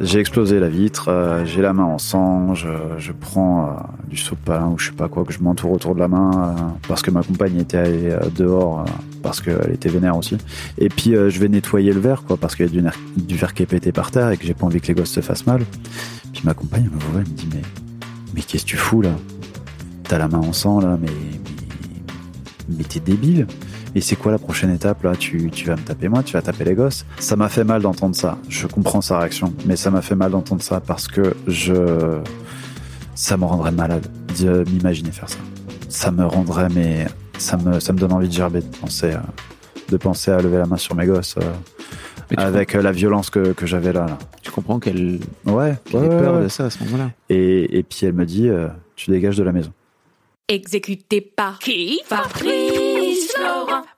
J'ai explosé la vitre, euh, j'ai la main en sang, je, je prends euh, du sopalin ou je sais pas quoi, que je m'entoure autour de la main euh, parce que ma compagne était allée dehors, parce qu'elle était vénère aussi. Et puis je vais nettoyer le verre, quoi, parce qu'il y a du, verre qui est pété par terre et que j'ai pas envie que les gosses se fassent mal. Puis ma compagne me voit, elle me dit mais, mais qu'est-ce que tu fous là? T'as la main en sang là, mais, mais t'es débile et c'est quoi la prochaine étape là? Tu, tu vas me taper moi, tu vas taper les gosses Ça m'a fait mal d'entendre ça. Je comprends sa réaction, mais ça m'a fait mal d'entendre ça parce que je, ça me rendrait malade de m'imaginer faire ça. Ça me rendrait, mais ça me, ça me donne envie de gerber de penser, à, de penser à lever la main sur mes gosses euh, avec euh, la violence que, que j'avais là. là. tu comprends qu'elle Ouais. ait peur ouais. de ça à ce moment-là. Et, et puis elle me dit, euh, tu dégages de la maison. Exécuté par qui Fabrice Florent.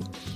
abraço.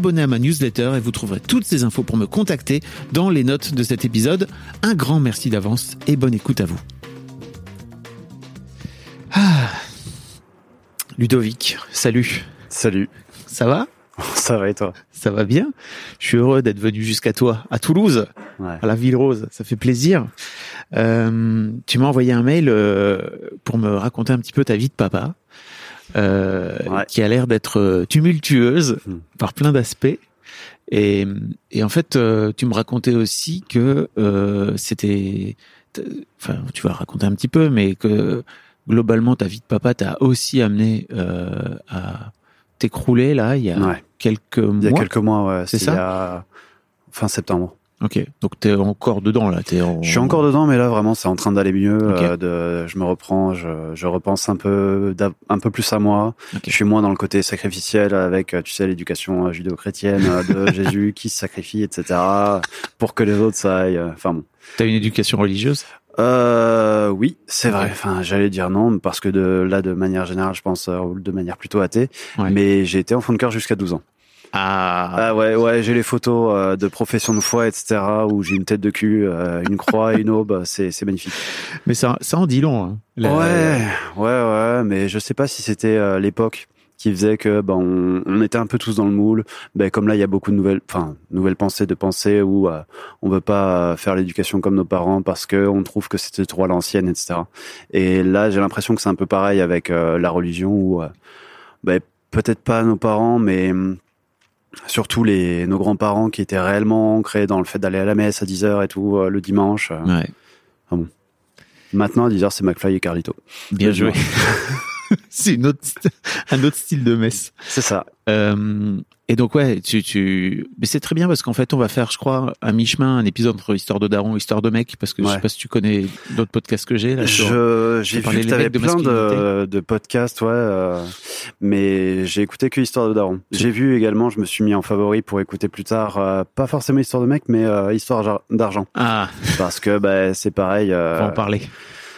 À ma newsletter et vous trouverez toutes ces infos pour me contacter dans les notes de cet épisode. Un grand merci d'avance et bonne écoute à vous. Ah. Ludovic, salut. Salut. Ça va? Ça va et toi? Ça va bien Je suis heureux d'être venu jusqu'à toi, à Toulouse, Ouais. à la Ville Rose. Ça fait plaisir. Euh, tu m'as envoyé un mail euh, pour me raconter un petit peu ta vie de papa, euh, Ouais. qui a l'air d'être euh, tumultueuse Hmm. par plein d'aspects. Et, et en fait, euh, tu me racontais aussi que euh, c'était, enfin, tu vas raconter un petit peu, mais que globalement, ta vie de papa t'a aussi amené euh, à t'écrouler là il y a Ouais. quelques Il y a mois. quelques mois, ouais. C'est c'est ça il y a Fin septembre. Ok, donc t'es encore dedans là. T'es en... Je suis encore dedans, mais là vraiment c'est en train d'aller mieux. Euh, de, je me reprends, je, je repense un peu, un peu plus à moi. Je suis moins dans le côté sacrificiel avec, euh, tu sais, l'éducation euh, judéo-chrétienne de Jésus qui se sacrifie, etc. Pour que les autres ça aille. Enfin bon. T'as une éducation religieuse? Euh, oui, c'est vrai. Enfin, j'allais dire non parce que de là, de manière générale, je pense de manière plutôt athée. Ouais. Mais j'ai été enfant de cœur jusqu'à 12 ans. Ah, Ah ouais, ouais, j'ai les photos euh, de profession de foi, etc. Où j'ai une tête de cul, euh, une croix, une aube. C'est c'est magnifique. mais ça, ça en dit long. Hein. La- Ouais, ouais, ouais, mais je sais pas si c'était euh, l'époque qui faisait que ben on, on était un peu tous dans le moule. Ben comme là il y a beaucoup de nouvelles, enfin nouvelles pensées de pensées où euh, on veut pas faire l'éducation comme nos parents parce que on trouve que c'était trop à l'ancienne, etc. Et là j'ai l'impression que c'est un peu pareil avec euh, la religion où euh, ben peut-être pas nos parents, mais hum, surtout les nos grands-parents qui étaient réellement ancrés dans le fait d'aller à la messe à 10 heures et tout euh, le dimanche. euh. Ouais. Maintenant à 10 heures c'est McFly et Carlito. Bien joué. c'est une autre, un autre style de messe. C'est ça. Euh, et donc ouais, tu, tu, mais c'est très bien parce qu'en fait on va faire, je crois, un mi-chemin, un épisode entre histoire de daron, histoire de mec, parce que je Ouais. sais pas si tu connais d'autres podcasts que j'ai. Là, Je, j'ai vu que t'avais de plein de, podcasts, ouais, euh, mais j'ai écouté que Histoire de Daron. J'ai vu également, je me suis mis en favori pour écouter plus tard, euh, pas forcément Histoire de mec, mais euh, Histoire d'argent, Ah, parce que bah, c'est pareil. on euh, va en parler.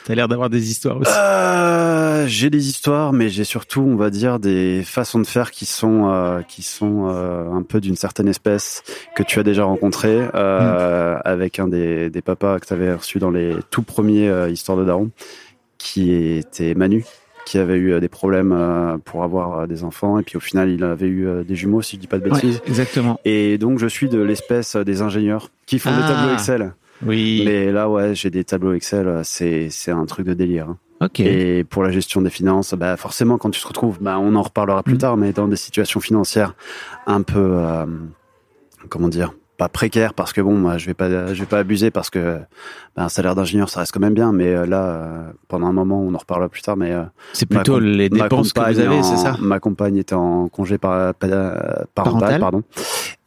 T'as l'air d'avoir des histoires aussi. Euh, j'ai des histoires, mais j'ai surtout, on va dire, des façons de faire qui sont euh, qui sont euh, un peu d'une certaine espèce que tu as déjà rencontré euh, avec un des, des papas que tu avais reçu dans les tout premiers histoires de Daron, qui était Manu, qui avait eu des problèmes pour avoir des enfants, et puis au final, il avait eu des jumeaux, si je dis pas de Ouais, bêtises. exactement. Et donc, je suis de l'espèce des ingénieurs qui font des Ah. tableaux Excel. Oui. Mais là, ouais, j'ai des tableaux Excel, euh, c'est c'est un truc de délire. hein. Ok. Et pour la gestion des finances, bah forcément, quand tu te retrouves, bah, on en reparlera plus Mm. tard, mais dans des situations financières un peu, euh, comment dire, pas précaires, parce que bon, moi, je vais pas, je vais pas abuser, parce que bah, un salaire d'ingénieur, ça reste quand même bien, mais euh, là, euh, pendant un moment, on en reparlera plus tard, mais euh, c'est plutôt les dépenses que vous avez, c'est ça Ma compagne était en congé par, pa- parental, Parental pardon.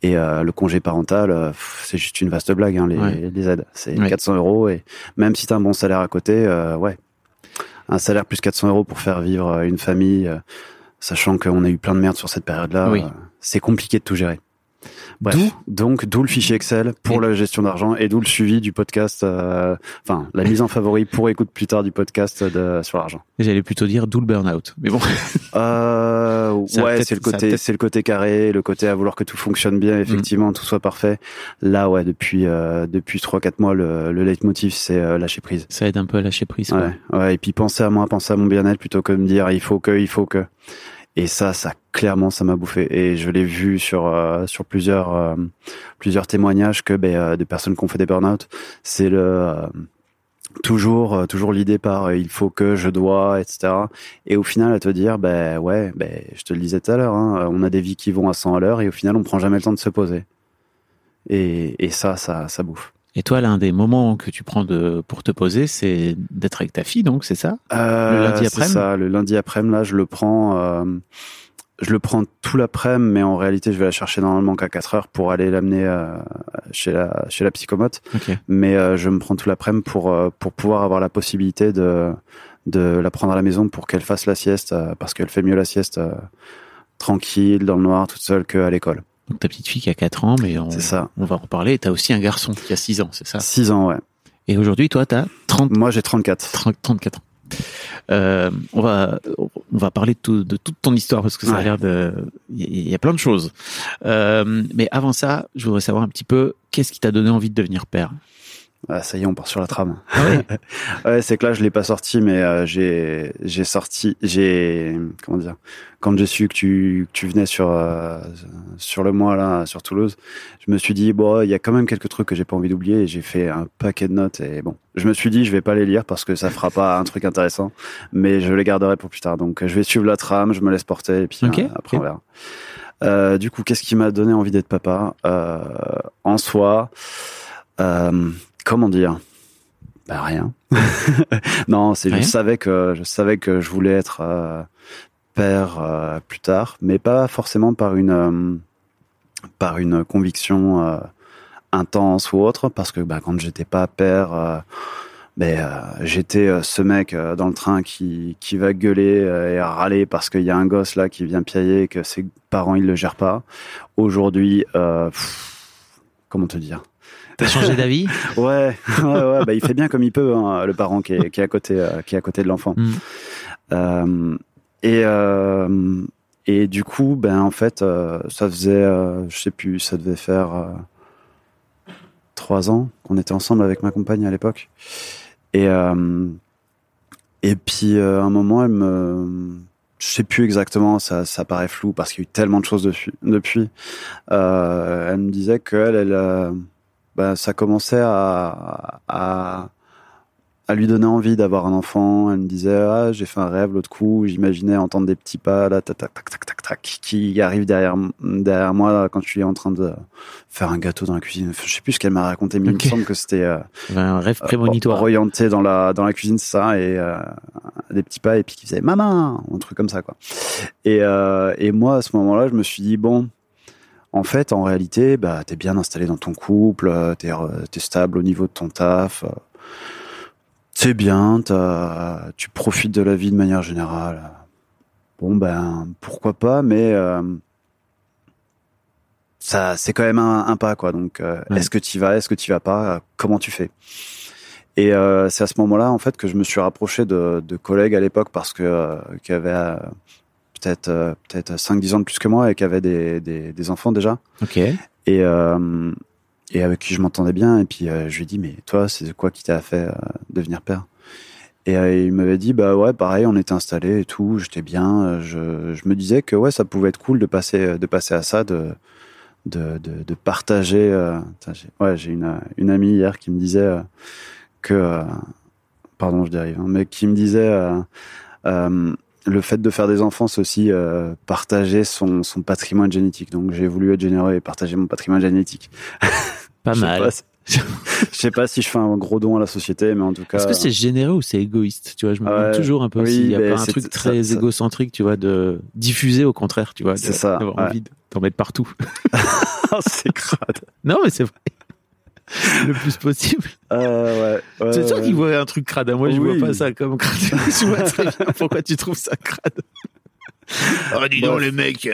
Et euh, le congé parental, euh, c'est juste une vaste blague, hein, les, Ouais. les aides. C'est Ouais. 400 euros et même si t'as un bon salaire à côté, euh, ouais, un salaire plus 400 euros pour faire vivre une famille, sachant qu'on a eu plein de merde sur cette période-là, Oui. c'est compliqué de tout gérer. Bref, donc d'où le fichier Excel pour la gestion d'argent et d'où le suivi du podcast, euh, enfin la mise en favori pour écoute plus tard du podcast de, sur l'argent. J'allais plutôt dire d'où le burn-out. Mais bon, Euh, ouais, c'est le côté, c'est le côté carré, le côté à vouloir que tout fonctionne bien, effectivement, tout soit parfait. Là, ouais, depuis euh, depuis trois quatre mois, le, le leitmotiv c'est euh, lâcher prise. ça aide un peu à lâcher prise. quoi. Ouais, ouais, et puis penser à moi, penser à mon bien-être plutôt que de me dire il faut que, il faut que. Et ça, ça clairement, ça m'a bouffé. Et je l'ai vu sur euh, sur plusieurs euh, plusieurs témoignages que ben, euh, des personnes qui ont fait des burn-out, c'est le euh, toujours euh, toujours l'idée par il faut que, je dois, etc. Et au final, à te dire ben ouais, ben je te le disais tout à l'heure, hein, on a des vies qui vont à 100 à l'heure et au final, on prend jamais le temps de se poser. Et, et ça, ça, ça bouffe. Et toi, l'un des moments que tu prends de, pour te poser, c'est d'être avec ta fille, donc c'est ça? Euh, Le lundi après-midi? ça, le lundi après-midi, là, je le prends, euh, je le prends tout l'après-midi, mais en réalité, je vais la chercher normalement qu'à 4 heures pour aller l'amener euh, chez la chez la psychomote. Mais je me prends tout l'après-midi pour pour pouvoir avoir la possibilité de de la prendre à la maison pour qu'elle fasse la sieste parce qu'elle fait mieux la sieste tranquille dans le noir toute seule qu'à l'école. Donc ta petite fille qui a 4 ans, mais on, ça. on va en reparler. Et t'as aussi un garçon qui a 6 ans, c'est ça? 6 ans, ouais. Et aujourd'hui, toi, t'as 30, Moi, j'ai 34. 30 34 ans. Euh, on va on va parler de, tout- de toute ton histoire parce que ça a l'air de il y, y a plein de choses. Euh, mais avant ça, je voudrais savoir un petit peu qu'est-ce qui t'a donné envie de devenir père? Ah, ça y est, on part sur la trame. Ah oui. Ouais, c'est que là, je l'ai pas sorti, mais euh, j'ai j'ai sorti, j'ai comment dire, quand j'ai su que tu que tu venais sur euh, sur le mois là sur Toulouse, je me suis dit bon, il y a quand même quelques trucs que j'ai pas envie d'oublier et j'ai fait un paquet de notes et bon, je me suis dit je vais pas les lire parce que ça fera pas un truc intéressant, mais je les garderai pour plus tard. Donc je vais suivre la trame, je me laisse porter et puis euh, après on verra. Euh, du coup, qu'est-ce qui m'a donné envie d'être papa? En soi, euh, comment dire? Bah rien. non, c'est je savais que je savais que je voulais être euh, père euh, plus tard, mais pas forcément par une euh, par une conviction intense ou autre, parce que bah, quand j'étais pas père, ben, euh, j'étais euh, ce mec euh, dans le train qui, qui va gueuler et râler parce qu'il y a un gosse là qui vient piailler et que ses parents ils le gèrent pas. Aujourd'hui, comment te dire? T'as changé d'avis? Ouais, ouais, ouais, bah, il fait bien comme il peut, hein, le parent qui est, qui est à côté, euh, qui est à côté de l'enfant. Mm. Euh, et euh, et du coup, ben en fait, euh, ça faisait, je sais plus, ça devait faire trois ans qu'on était ensemble avec ma compagne à l'époque. Et et puis à un moment, elle me, je sais plus exactement, ça, ça paraît flou parce qu'il y a eu tellement de choses depuis. depuis. Euh, elle me disait qu'elle, elle, ben, ça commençait à, à à lui donner envie d'avoir un enfant. Elle me disait ah j'ai fait un rêve l'autre coup, j'imaginais entendre des petits pas là tac tac tac tac tac tac qui arrivent derrière derrière moi quand je suis en train de faire un gâteau dans la cuisine. Je sais plus ce qu'elle m'a raconté, mais il me semble que c'était euh, un rêve prémonitoire. orienté dans la dans la cuisine, c'est ça, et euh, des petits pas et puis qui faisait maman, un truc comme ça quoi. Et euh, et moi à ce moment-là, je me suis dit bon. En fait, en réalité, bah, t'es bien installé dans ton couple, t'es es stable au niveau de ton taf c'est bien, tu profites de la vie de manière générale. Bon ben pourquoi pas, mais euh, ça c'est quand même un, pas quoi. Donc euh, est-ce que tu vas, est-ce que tu vas pas, comment tu fais? Et euh, c'est à ce moment-là en fait que je me suis rapproché de, collègues à l'époque parce que qui avaient peut-être peut-être 5-10 ans de plus que moi et qui avaient des, des, enfants déjà. Ok. Et et avec qui je m'entendais bien. Et puis euh, je lui ai dit, mais toi, c'est quoi qui t'a fait euh, devenir père? Et euh, il m'avait dit, bah ouais, pareil, on était installés et tout, j'étais bien. Je, je, me disais que ouais, ça pouvait être cool de passer, de passer à ça, de, de, de, de partager. ouais, j'ai une, une amie hier qui me disait que, pardon, je dérive, hein, mais qui me disait le fait de faire des enfants, c'est aussi partager son, son patrimoine génétique. Donc j'ai voulu être généreux et partager mon patrimoine génétique. Pas mal. je sais pas si je fais un gros don à la société, mais en tout cas. Est-ce que c'est généreux ou c'est égoïste? Tu vois, je me demande toujours un peu s'il n'y a pas un truc très égocentrique, tu vois, de diffuser au contraire, tu vois. C'est ça. D'avoir envie d'en mettre partout. c'est crade. Non, mais c'est vrai. Le plus possible. Euh, ouais, c'est toi qui vois un truc crade. Hein. Moi, je vois pas ça comme crade. je vois très bien pourquoi tu trouves ça crade. Ah, dis donc, les mecs.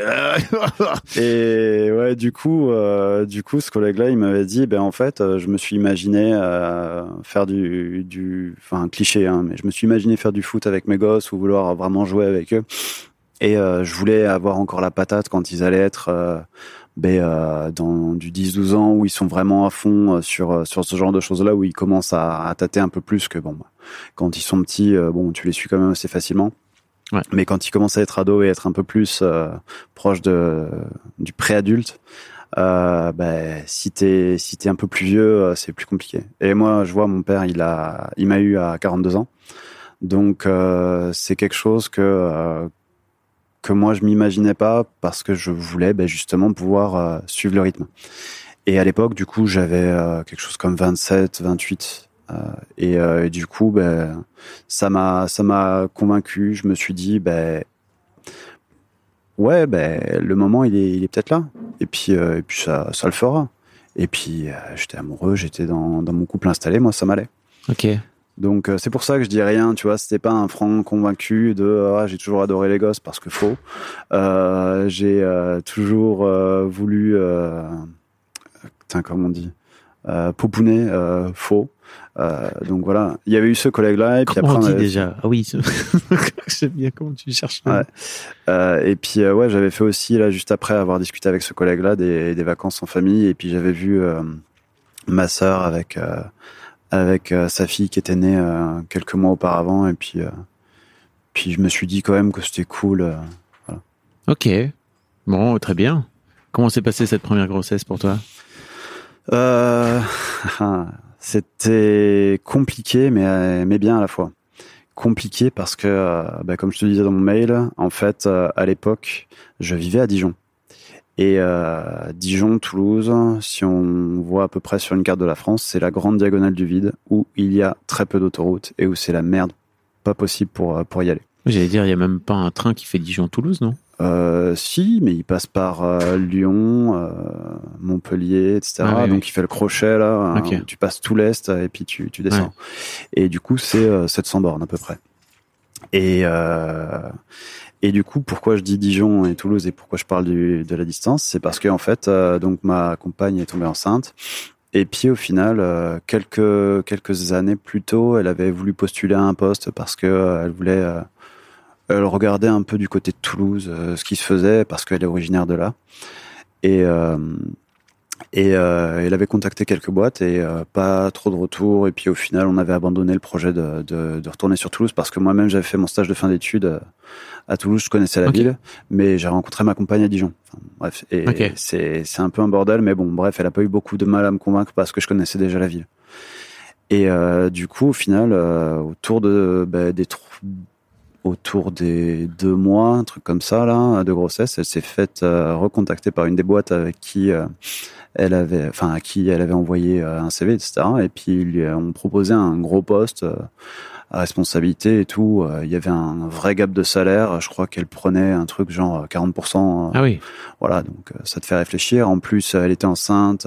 et ouais, du coup, euh, du coup, ce collègue-là, il m'avait dit, ben en fait, euh, je me suis imaginé euh, faire du, du, enfin, cliché, hein, mais je me suis imaginé faire du foot avec mes gosses ou vouloir vraiment jouer avec eux. Et je voulais avoir encore la patate quand ils allaient être ben, dans du 10-12 ans où ils sont vraiment à fond sur sur ce genre de choses-là où ils commencent à, à tâter un peu plus que bon, quand ils sont petits, bon, tu les suis quand même assez facilement. Mais quand il commence à être ado et être un peu plus euh, proche de du préadulte, euh, ben, si t'es si t'es un peu plus vieux, euh, c'est plus compliqué. Et moi, je vois mon père, il a il m'a eu à 42 ans, donc euh, c'est quelque chose que que moi je m'imaginais pas parce que je voulais ben, justement pouvoir suivre le rythme. Et à l'époque, du coup, j'avais quelque chose comme 27, 28 euh, euh, et, du coup, ben, ça m'a ça m'a convaincu. Je me suis dit, ben ouais, le moment il est il est peut-être là. Et puis euh, et ça le fera. Et puis j'étais amoureux, j'étais dans dans mon couple installé, moi ça m'allait. Ok. Donc c'est pour ça que je dis rien, tu vois, c'était pas un franc convaincu de ah, j'ai toujours adoré les gosses parce que faux. Euh, j'ai toujours voulu, euh, comment on dit, euh, popouner, faux. Euh, donc voilà, il y avait eu ce collègue-là. Et puis après, on dit déjà? Ah oui, j'aime bien comment tu cherches. Ouais. Euh, et puis euh, ouais, j'avais fait aussi là juste après avoir discuté avec ce collègue-là des, des vacances en famille. Et puis j'avais vu euh, ma sœur avec avec sa fille qui était née quelques mois auparavant. Et puis puis je me suis dit quand même que c'était cool. voilà. Ok, bon, très bien. Comment s'est passée cette première grossesse pour toi? Euh... C'était compliqué, mais, mais bien à la fois. Compliqué parce que, euh, bah, comme je te disais dans mon mail, en fait, euh, à l'époque, je vivais à Dijon. Et euh, Dijon, Toulouse, si on voit à peu près sur une carte de la France, c'est la grande diagonale du vide où il y a très peu d'autoroutes et où c'est la merde, pas possible pour, pour y aller. J'allais dire, il n'y a même pas un train qui fait Dijon-Toulouse, non? Euh, si, mais il passe par euh, Lyon, euh, Montpellier, etc. Ah Donc il fait le crochet là. Hein, tu passes tout l'est et puis tu, tu descends. Et du coup, c'est 700 bornes à peu près. Et et du coup, pourquoi je dis Dijon et Toulouse et pourquoi je parle de la distance, c'est parce que en fait, donc ma compagne est tombée enceinte. Et puis au final, quelques quelques années plus tôt, elle avait voulu postuler à un poste parce que elle voulait elle regardait un peu du côté de Toulouse euh, ce qui se faisait parce qu'elle est originaire de là. Et euh, et euh, elle avait contacté quelques boîtes et pas trop de retours. Et puis au final, on avait abandonné le projet de, de, de retourner sur Toulouse parce que moi-même j'avais fait mon stage de fin d'études à Toulouse. Je connaissais la ville, mais j'ai rencontré ma compagne à Dijon. bref, et c'est c'est un peu un bordel, mais bon, bref, elle a pas eu beaucoup de mal à me convaincre parce que je connaissais déjà la ville. Et euh, du coup, au final, euh, autour de bah, des autour des deux mois, un truc comme ça là, de grossesse, elle s'est faite euh, recontacter par une des boîtes avec qui euh, elle avait, enfin à qui elle avait envoyé euh, un CV, etc. Et puis lui ont proposé un gros poste euh, à responsabilité et tout. Euh, Il y avait un vrai gap de salaire. Je crois qu'elle prenait un truc genre 40%. euh, Ah oui. Voilà, donc ça te fait réfléchir. En plus, elle était enceinte.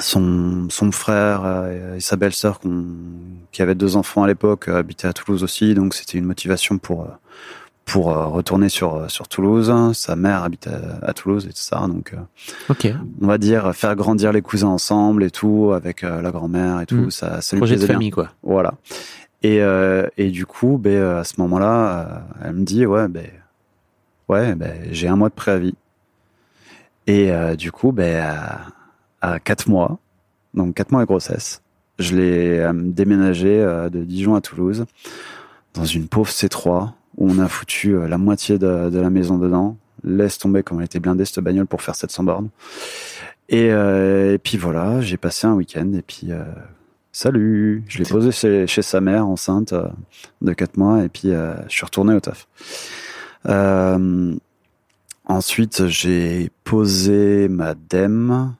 Son, son frère euh, et sa belle-sœur qu'on- qui avaient deux enfants à l'époque euh, habitaient à Toulouse aussi, donc c'était une motivation pour euh, pour retourner sur sur Toulouse. Sa mère habite à, à Toulouse et tout ça, donc euh, Ok. on va dire faire grandir les cousins ensemble et tout avec la grand-mère et tout, Mm. ça, ça lui Projet de bien. famille, quoi. Voilà. Et, euh, et du coup, ben, euh, à ce moment-là, elle me dit, ouais, ben, ouais, ben, j'ai un mois de préavis. Et euh, du coup, ben, à, à quatre mois, donc quatre mois de grossesse, je l'ai euh, déménagé euh, de Dijon à Toulouse dans une pauvre C3 où on a foutu euh, la moitié de, de la maison dedans. Laisse tomber comme elle était blindée cette bagnole pour faire 700 bornes. Et, et puis voilà, j'ai passé un week-end et puis salut, je l'ai posé chez, chez sa mère enceinte de 4 mois et puis je suis retourné au taf. Ensuite, j'ai posé ma DEM.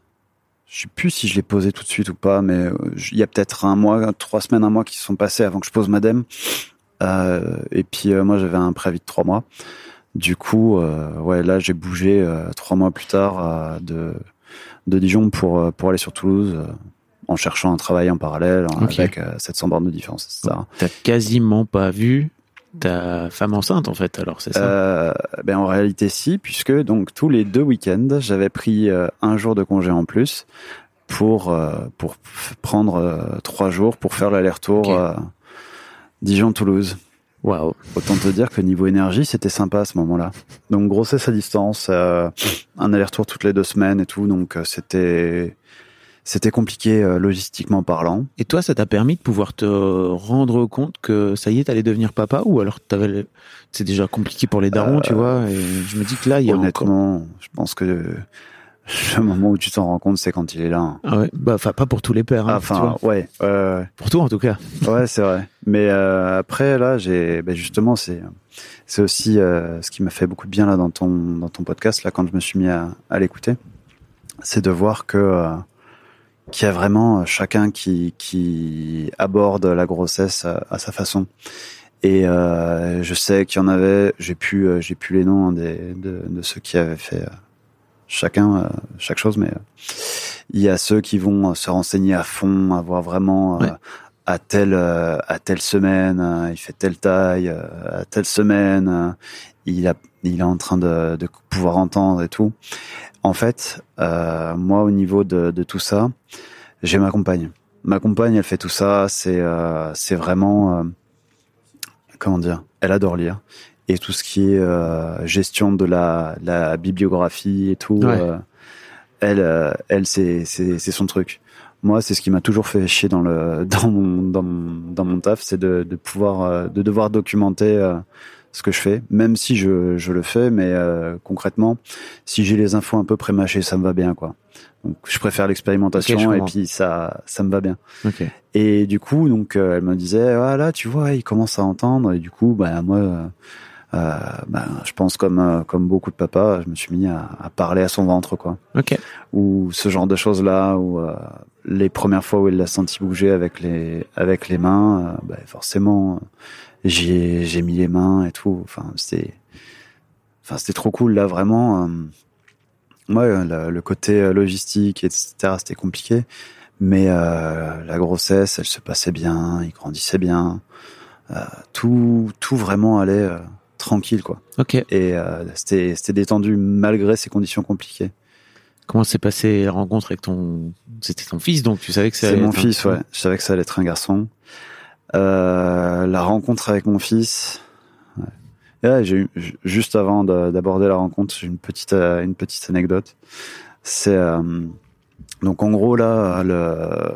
Je sais plus si je l'ai posé tout de suite ou pas, mais euh, il y a peut-être un mois, trois semaines, un mois qui se sont passés avant que je pose ma DEM. Euh, et puis euh, moi, j'avais un préavis de trois mois. Du coup, euh, ouais, là, j'ai bougé trois mois plus tard de de Dijon pour pour aller sur Toulouse en cherchant un travail en parallèle avec euh, 700 bornes de différence, etc. T'as quasiment pas vu ta femme enceinte, en fait, alors, c'est ça? Euh, ben en réalité si, puisque donc tous les deux week-ends, j'avais pris euh, un jour de congé en plus pour euh, pour prendre trois jours pour faire l'aller-retour Ok. euh, Dijon-Toulouse. Waouh. Autant te dire que niveau énergie, c'était sympa à ce moment-là. Donc grossesse à distance, un aller-retour toutes les deux semaines et tout, donc c'était c'était compliqué euh, logistiquement parlant. Et toi, ça t'a permis de pouvoir te rendre compte que ça y est, t'allais devenir papa ou alors t'avais c'est déjà compliqué pour les darons, tu vois et je me dis que là, il y a encore... Honnêtement, je pense que le moment où tu t'en rends compte, c'est quand il est là. hein. Ah ouais, bah, enfin, pas pour tous les pères, hein, Enfin, ouais, euh, Pour toi, en tout cas. ouais, c'est vrai. Mais euh, après, là, j'ai, ben justement, c'est, c'est aussi euh, ce qui m'a fait beaucoup de bien là dans ton dans ton podcast là quand je me suis mis à, à l'écouter, c'est de voir que euh, qu'il y a vraiment chacun qui qui aborde la grossesse à, à sa façon. Et euh, je sais qu'il y en avait, j'ai pu euh, j'ai pu les noms hein, des, de, de ceux qui avaient fait euh, chacun euh, chaque chose, mais euh, il y a ceux qui vont euh, se renseigner à fond, avoir vraiment euh, Ouais. à telle euh, à telle semaine, euh, il fait telle taille, euh, à telle semaine, euh, il a il est en train de, de pouvoir entendre et tout. En fait, euh, moi au niveau de, de tout ça, j'ai ma compagne. Ma compagne, elle fait tout ça. C'est euh, c'est vraiment euh, comment dire. Elle adore lire et tout ce qui est euh, gestion de la, la bibliographie et tout. Ouais. euh, elle, euh, elle, c'est son truc. Moi, c'est ce qui m'a toujours fait chier dans le dans mon dans mon, dans mon taf, c'est de, de pouvoir euh, de devoir documenter euh, ce que je fais, même si je, je le fais, mais euh, concrètement, si j'ai les infos un peu prémâchées, ça me va bien, quoi. Donc, je préfère l'expérimentation et puis ça ça me va bien. Ok. Et du coup, donc, euh, elle me disait, voilà, tu vois, il commence à entendre. Et du coup, bah, moi, euh, euh, bah, je pense comme euh, comme beaucoup de papas, je me suis mis à, à parler à son ventre, quoi. Ok. Ou ce genre de choses là, ou euh, les premières fois où elle l'a senti bouger avec les avec les mains, bah, forcément, j'y ai j'ai mis les mains et tout. Enfin, c'était enfin c'était trop cool là, vraiment. euh, Ouais, le, le côté euh, logistique, etc., c'était compliqué. Mais euh, la grossesse, elle se passait bien, il grandissait bien. Euh, tout, tout vraiment allait euh, tranquille, quoi. Ok. Et c'était c'était détendu malgré ces conditions compliquées. Comment s'est passée la rencontre avec ton. C'était ton fils, donc tu savais que ça C'est allait mon être un- fils, ouais. Je savais que ça allait être un garçon. Euh, la rencontre avec mon fils. Ouais. J'ai eu, ju- juste avant de- d'aborder la rencontre, j'ai une petite euh, une petite anecdote. C'est euh, donc en gros là, le,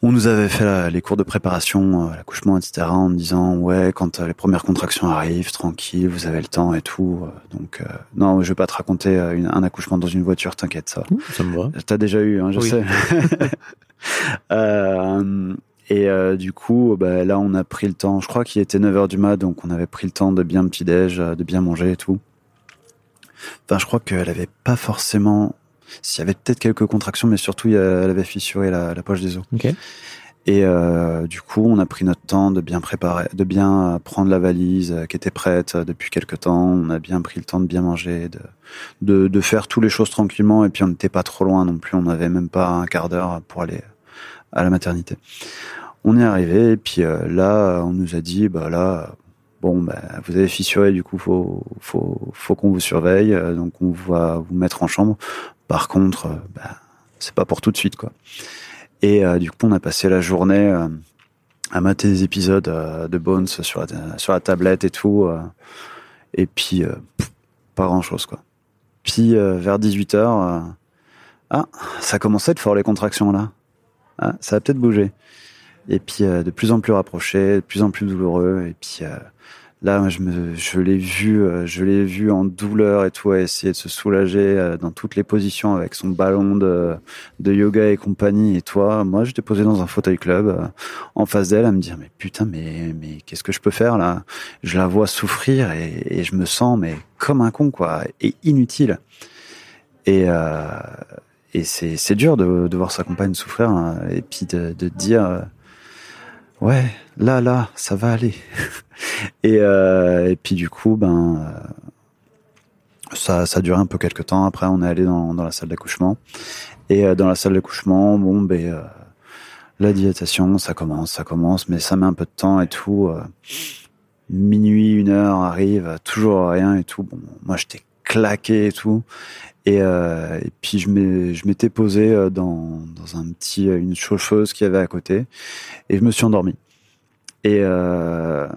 on nous avait fait la- les cours de préparation, euh, l'accouchement, etc. En me disant ouais, quand euh, les premières contractions arrivent, tranquille, vous avez le temps et tout. Euh, Donc non, je vais pas te raconter une- un accouchement dans une voiture, t'inquiète ça. Ouh, Ça me va. T'as déjà eu, hein, je Oui. sais. Et euh, du coup, bah, là, on a pris le temps. Je crois qu'il était 9h du mat, donc on avait pris le temps de bien petit-déj, euh, de bien manger et tout. Enfin, je crois qu'elle avait pas forcément... S'il y avait peut-être quelques contractions, mais surtout, elle avait fissuré la, la poche des os. Ok. Et euh, du coup, on a pris notre temps de bien préparer, de bien prendre la valise qui était prête depuis quelque temps. On a bien pris le temps de bien manger, de, de, de faire toutes les choses tranquillement. Et puis, on n'était pas trop loin non plus. On n'avait même pas un quart d'heure pour aller à la maternité. On est arrivé et puis euh, là, on nous a dit, bah là, bon, bah, vous avez fissuré, du coup, faut, faut, faut qu'on vous surveille. euh, Donc, on va vous mettre en chambre. Par contre, euh, bah, c'est pas pour tout de suite, quoi. Et euh, du coup, on a passé la journée à mater des épisodes de Bones sur la, sur la tablette et tout. et puis, pas grand-chose, quoi. Puis, vers 18h, ah, ça commençait de fort les contractions, là. Ah, ça a peut-être bougé. Et puis, euh, de plus en plus rapproché, de plus en plus douloureux. Et puis, euh, là, je, l'ai vu, euh, je l'ai vu en douleur et tout, à essayer de se soulager dans toutes les positions avec son ballon de, yoga et compagnie. Et toi, moi, j'étais posé dans un fauteuil club en face d'elle à me dire, mais putain, mais, mais qu'est-ce que je peux faire là? Je la vois souffrir et, je me sens mais comme un con, quoi, et inutile. Et, et c'est, dur de, de voir sa compagne souffrir hein, et puis de, de dire, euh, ouais, là, là, ça va aller. et, euh, et puis du coup, ben, euh, ça, ça a duré un peu quelques temps. Après, on est allé dans, dans la salle d'accouchement. Et dans la salle d'accouchement, bon, ben, la dilatation, ça commence, ça commence, mais ça met un peu de temps et tout. minuit, une heure arrive, toujours rien et tout. Bon, moi, j'étais claqué et tout. Et, euh, et puis je m'étais posé euh, dans, petit, une chauffeuse qu'il y avait à côté, et je me suis endormi. Et, euh,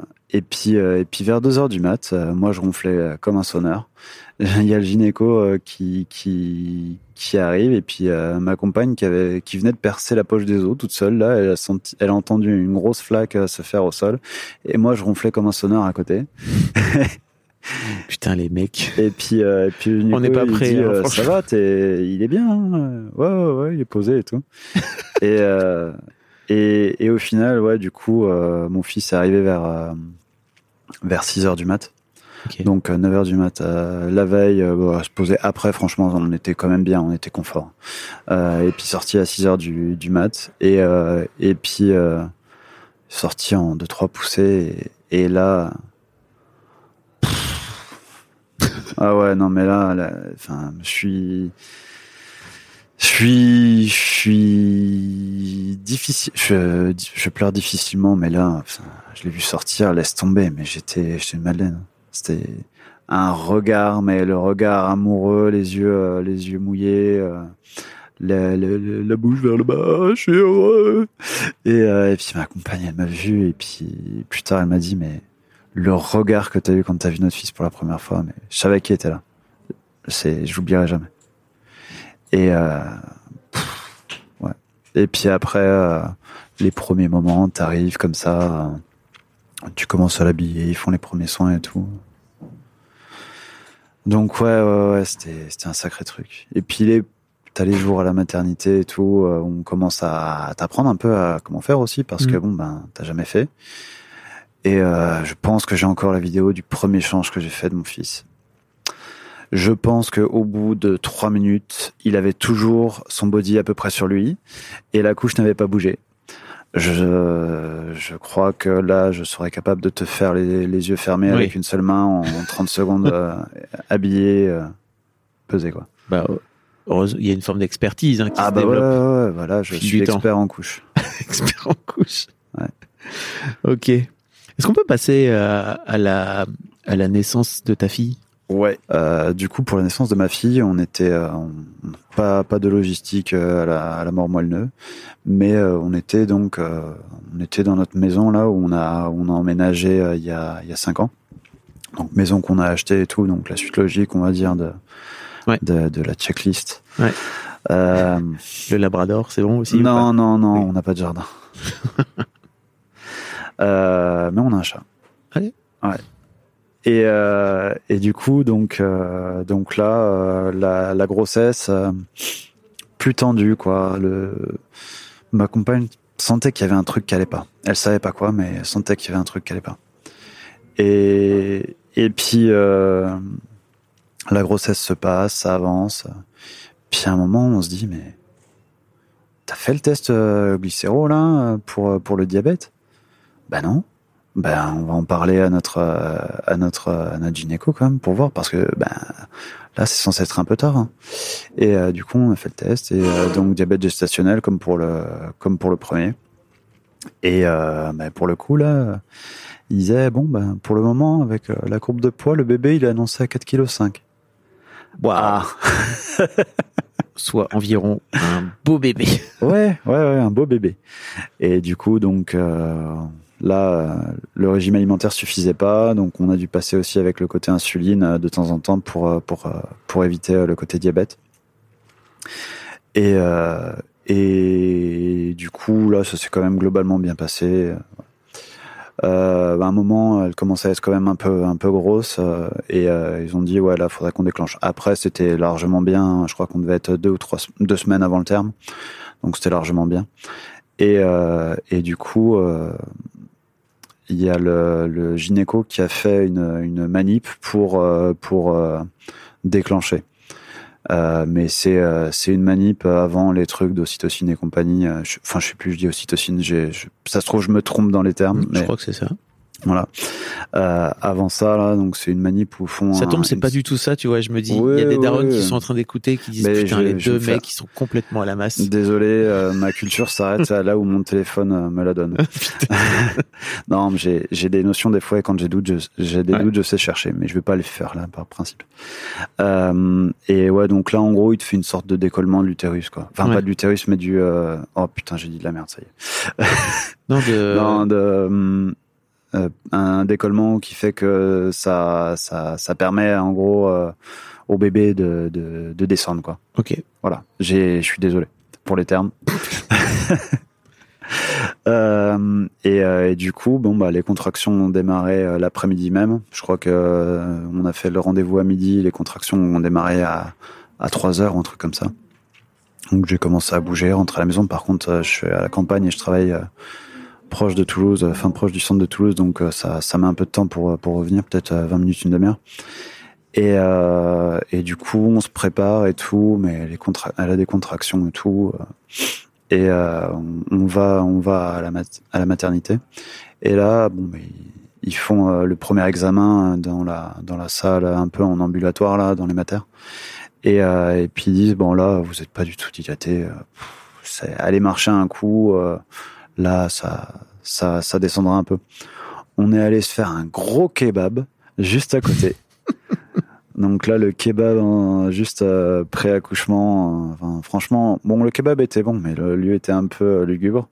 puis, euh, vers 2 heures du mat, euh, moi je ronflais euh, comme un sonneur. Il y a le gynéco euh, qui, arrive et puis euh, ma compagne qui venait de percer la poche des os toute seule là, elle a entendu une grosse flaque euh, se faire au sol et moi je ronflais comme un sonneur à côté. Putain, les mecs. Et puis, euh, et puis On n'est pas prêt, dit, hein, euh, ça va, t'es, il est bien, hein ouais, ouais, ouais, il est posé et tout. et, euh, et, et au final, ouais, du coup, euh, mon fils est arrivé vers vers 6 heures du mat. Donc 9 heures du mat. la veille, bon, se poser après, franchement, on était quand même bien, on était confort. Et puis sorti à 6 heures du, du mat. Et, et puis sorti en 2-3 poussées. Et, et là... Ah ouais, non, mais là, enfin, je suis, je suis, je difficile, je, pleure difficilement, mais là, je l'ai vu sortir, laisse tomber, mais j'étais, j'étais une madeleine. C'était un regard, mais le regard amoureux, les yeux, euh, les yeux mouillés, euh, la bouche vers le bas, je suis heureux. Et, euh, et puis ma compagne, elle m'a vu, et puis plus tard, elle m'a dit, mais le regard que t'as eu quand t'as vu notre fils pour la première fois, mais je savais qu'il était là. C'est, je l'oublierai jamais. Et euh, pff, ouais. Et puis après, euh, les premiers moments, t'arrives comme ça, euh, tu commences à l'habiller, ils font les premiers soins et tout. Donc ouais, ouais, ouais, c'était, c'était un sacré truc. Et puis les, t'as les jours à la maternité et tout, euh, on commence à, t'apprendre un peu à comment faire aussi parce que Mhm. bon ben t'as jamais fait. Et euh, je pense que j'ai encore la vidéo du premier échange que j'ai fait de mon fils. Je pense que au bout de trois minutes, il avait toujours son body à peu près sur lui et la couche n'avait pas bougé. Je, je crois que là, je serais capable de te faire les, les yeux fermés Oui. avec une seule main en 30 secondes, euh, habillé, euh, pesé quoi. Bah, il y a une forme d'expertise hein, qui Ah se bah développe. ouais, ouais, voilà, je suis expert en couche. Expert en couche. Ouais. Ok. Est-ce qu'on peut passer euh, à la à la naissance de ta fille? Ouais. Euh, du coup, pour la naissance de ma fille, on était euh, on- pas pas de logistique euh, à la, à la mort moelle mais on était donc on était dans notre maison là où on a on a emménagé il y a il y a cinq ans. Donc maison qu'on a achetée et tout, donc la suite logique, on va dire de Ouais. de, de la checklist. Ouais. Le Labrador, c'est bon aussi non non non, Oui. on n'a pas de jardin. Euh, mais on a un chat. Allez. Ouais. Et, euh, et du coup, donc, euh, donc là, la, la grossesse plus tendue, quoi. Le, ma compagne sentait qu'il y avait un truc qui allait pas. Elle savait pas quoi, mais elle sentait qu'il y avait un truc qui allait pas. Et, et puis, la grossesse se passe, ça avance. Puis à un moment, on se dit, mais t'as fait le test glycéro là pour pour le diabète? Ben non. Ben on va en parler à notre à notre à notre gynéco quand même pour voir parce que ben là c'est censé être un peu tard. hein. Et euh, du coup on a fait le test et euh, donc diabète gestationnel comme pour le comme pour le premier. Et euh, ben, pour le coup là il disait bon ben pour le moment avec la courbe de poids le bébé il est annoncé à 4 kg 5. Waouh. Soit environ un beau bébé. Ouais, ouais, ouais, un beau bébé. Et du coup, donc euh, là, euh, le régime alimentaire suffisait pas, donc on a dû passer aussi avec le côté insuline euh, de temps en temps pour euh, pour pour éviter le côté diabète. Et et du coup, là, ça s'est quand même globalement bien passé. À un moment, elle commençait à être quand même un peu un peu grosse et ils ont dit ouais là, faudrait qu'on déclenche. Après, c'était largement bien. Je crois qu'on devait être deux ou trois deux semaines avant le terme, donc c'était largement bien. Et et du coup, il y a le, le gynéco qui a fait une une manip pour euh, pour euh, déclencher. Euh, mais c'est euh, c'est une manip avant les trucs d'ocytocine et compagnie. Je- Enfin, je sais plus, je dis ocytocine. Ça se trouve, je me trompe dans les termes. Je mais crois que c'est ça. Voilà. Euh, avant ça, là, donc c'est une manip où font. Ça un- tombe, c'est une- pas du tout ça, tu vois. Je me dis, il Ouais, y a des ouais, darons qui sont en train d'écouter, qui disent Mais putain, je- les deux vais faire- mecs, ils sont complètement à la masse. Désolé, euh, ma culture s'arrête là où mon téléphone euh, me la donne. non, mais j'ai j'ai des notions des fois et quand j'ai doute, je- j'ai des doutes, je sais chercher, mais je vais pas les faire là par principe. Et ouais, donc là en gros, il te fait une sorte de décollement de l'utérus quoi. Enfin pas de l'utérus, mais du. Oh putain, j'ai dit de la merde, ça y est. Non, de... Non, de hum, un décollement qui fait que ça ça ça permet en gros euh, au bébé de, de de descendre quoi. Ok. Voilà, je suis désolé pour les termes. Euh, et, euh, et du coup, bon bah les contractions ont démarré euh, l'après-midi même. Je crois que euh, on a fait le rendez-vous à midi, les contractions ont démarré à à 3 heures un truc comme ça. Donc j'ai commencé à bouger, rentrer à la maison. Par contre, euh, je suis à la campagne et je travaille euh, proche de Toulouse, euh, enfin proche du centre de Toulouse, donc euh, ça ça met un peu de temps pour pour revenir, peut-être euh, 20 minutes, une demi-heure. Et, euh, et du coup, on se prépare et tout, mais les contra elle a des contractions et tout. euh, et euh, on, va, on va à la, mat- à la maternité. Et là, bon, mais ils- font euh, le premier examen dans la, dans la salle, un peu en ambulatoire là, dans les maters. Et, euh, et puis ils disent bon là, vous êtes pas du tout dilaté. euh, aller marcher un coup. Là, ça, ça, ça descendra un peu. On est allé se faire un gros kebab juste à côté. Donc là, le kebab hein, juste euh, pré-accouchement, euh, enfin, franchement, bon, le kebab était bon, mais le lieu était un peu euh, lugubre.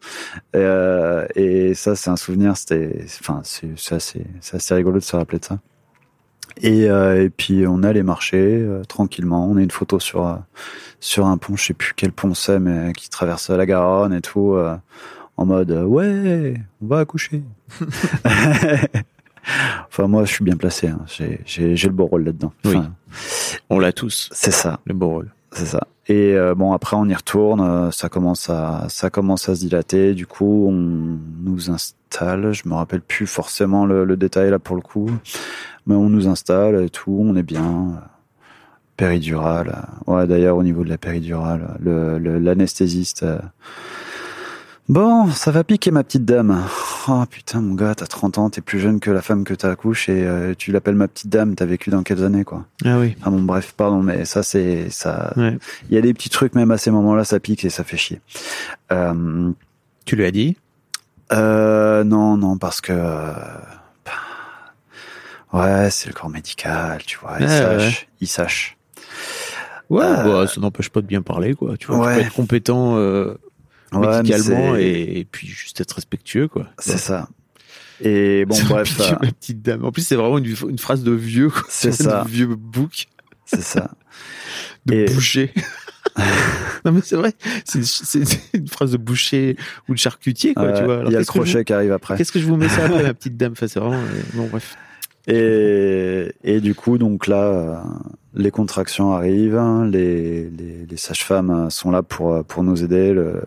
Et, ça, c'est un souvenir. C'était, enfin, c'est assez, assez rigolo de se rappeler de ça. Et, et puis on allait marcher tranquillement. On a une photo sur sur un pont, je sais plus quel pont c'est, mais qui traverse la Garonne et tout, en mode euh, ouais, on va accoucher. enfin moi, je suis bien placé. hein. J'ai le beau rôle là-dedans. Oui. On l'a tous, c'est ça. le beau rôle. C'est ça. Et euh, bon, après, on y retourne, euh, ça commence à, ça commence à se dilater. Du coup, on nous installe. Je me rappelle plus forcément le, le détail là pour le coup, mais on nous installe et tout. On est bien. Péridurale. Ouais, d'ailleurs, au niveau de la péridurale, le, le- l'anesthésiste. euh, Bon, ça va piquer ma petite dame. Oh putain, mon gars, t'as 30 ans, t'es plus jeune que la femme que t'as accouché et euh, tu l'appelles ma petite dame. T'as vécu dans quelles années, quoi? Ah oui. Ah bon, bref, pardon, mais ça, c'est ça. Ouais. Il y a des petits trucs, même à ces moments-là, ça pique et ça fait chier. Euh, Tu lui as dit? Euh, non, non, parce que euh, Ouais, c'est le corps médical, tu vois. Ils Ouais, sachent. Ils sachent. Ouais, Euh, bah, ça n'empêche pas de bien parler, quoi. Tu vois, tu Ouais. peux être compétent euh, Ouais, médicalement et, et puis juste être respectueux, quoi. C'est ça. Et bon, bref, compliqué, euh, ma petite dame. En plus, c'est vraiment une, une phrase de vieux, quoi. C'est ça. De vieux bouc, c'est ça. de Et- boucher. non, mais c'est vrai. C'est une phrase de boucher ou de charcutier, quoi, Euh, tu vois. Il y a le crochet qui arrive après. Qu'est-ce que je vous mets ça après, ma petite dame? Enfin, c'est vraiment. euh, Bon, bref. Et, et du coup, donc là, euh, les contractions arrivent, les, les, les sages-femmes sont là pour, pour nous aider. Le...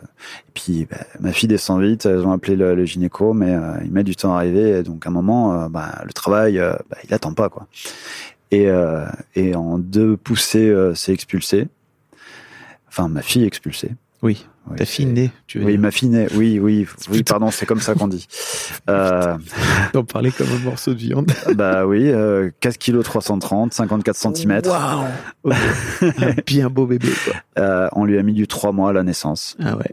Et puis, bah, ma fille descend vite, elles ont appelé le, le gynéco, mais euh, il met du temps à arriver. Et donc, à un moment, euh, bah, le travail, euh, bah, il attend pas, quoi. Et, et en deux poussées, c'est expulsé. Enfin, ma fille expulsée. Oui. Oui, Ta c'est- fille née, tu veux Oui, ma naît. Oui, oui, oui, pardon, c'est comme ça qu'on dit. Euh, D'en parler comme un morceau de viande. bah oui, euh, 4 kg 330, 54 cm. Waouh. Un bien beau bébé, quoi. Euh, on lui a mis du 3 mois à la naissance. Ah ouais.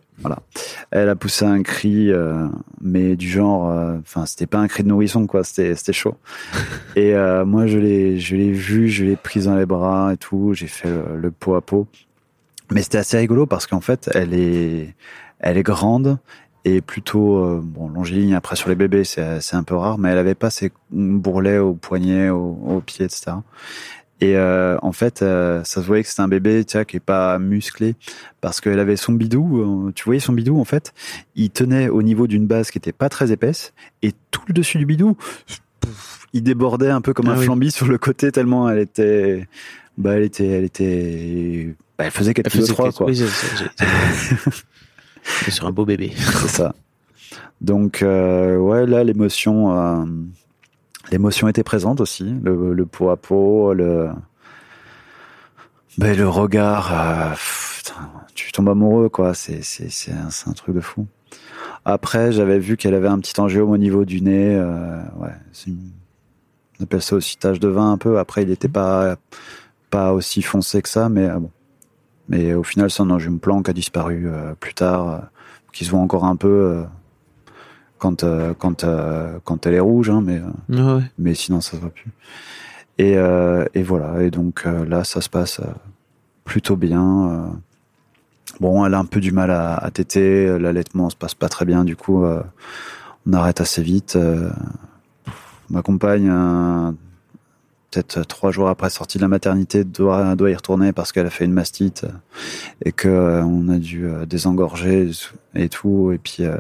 Elle a poussé un cri, euh, mais du genre, euh, enfin, c'était pas un cri de nourrisson, quoi. C'était, c'était chaud. et euh, moi, je l'ai, je l'ai vu, je l'ai prise dans les bras et tout. J'ai fait le, le pot à pot. Mais c'était assez rigolo parce qu'en fait, elle est, elle est grande et plutôt euh, bon longiligne. Après sur les bébés, c'est, c'est un peu rare, mais elle avait pas ces bourrelets au poignet, au, au pied, etc. Et euh, en fait, euh, ça se voyait que c'était un bébé, tu vois, qui est pas musclé, parce qu'elle avait son bidou. euh, tu voyais son bidou, en fait, il tenait au niveau d'une base qui était pas très épaisse, et tout le dessus du bidou, pouf, il débordait un peu comme Ah un oui. flambi sur le côté tellement elle était, bah, elle était, elle était, bah, elle faisait 4 Elle kg faisait 3 quelque- quoi. Oui, j'ai- sur un beau bébé. C'est ça. Donc euh, ouais, là l'émotion, euh, l'émotion était présente aussi, le, le pot à pot, le, ben, le regard. euh, putain, tu tombes amoureux quoi. C'est c'est c'est un, c'est un truc de fou. Après, j'avais vu qu'elle avait un petit angiome au niveau du nez. euh, ouais, c'est une- on appelle ça aussi tache de vin un peu. Après, il était pas pas aussi foncé que ça, mais euh, bon. Mais au final, c'est un angiome blanc qui a disparu euh, plus tard. euh, qui se voit encore un peu euh, quand quand quand elle est rouge, hein, mais ouais. mais sinon ça se voit plus. Et et voilà. Et donc là, ça se passe plutôt bien. Bon, elle a un peu du mal à, à téter. L'allaitement se passe pas très bien. Du coup, on arrête assez vite. ma compagne, peut-être trois jours après sortie de la maternité, doit, doit y retourner parce qu'elle a fait une mastite euh, et que euh, on a dû euh, désengorger et tout. Et puis euh,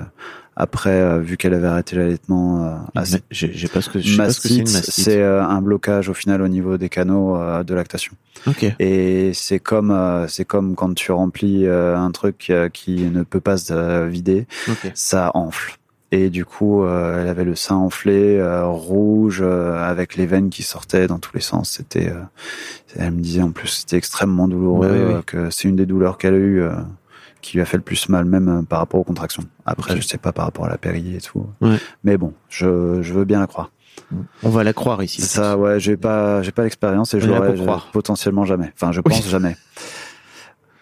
après, euh, vu qu'elle avait arrêté l'allaitement, euh, J'ai pas ce que, je sais pas ce que c'est mastite, mastite. euh, un blocage au final au niveau des canaux euh, de lactation. Ok. Et c'est comme euh, c'est comme quand tu remplis euh, un truc euh, qui ne peut pas se euh, vider, Ok. ça enfle. Et du coup, euh, elle avait le sein enflé, euh, rouge, euh, avec les veines qui sortaient dans tous les sens. C'était, elle me disait en plus, c'était extrêmement douloureux, oui. que c'est une des douleurs qu'elle a eu, euh, qui lui a fait le plus mal, même par rapport aux contractions. Après, Ok. je sais pas par rapport à la péri et tout. Ouais. Mais bon, je, je veux bien la croire. On va la croire ici. Ça, ouais, j'ai pas, j'ai pas l'expérience et je l'aurai potentiellement jamais. Enfin, je Oui. pense jamais.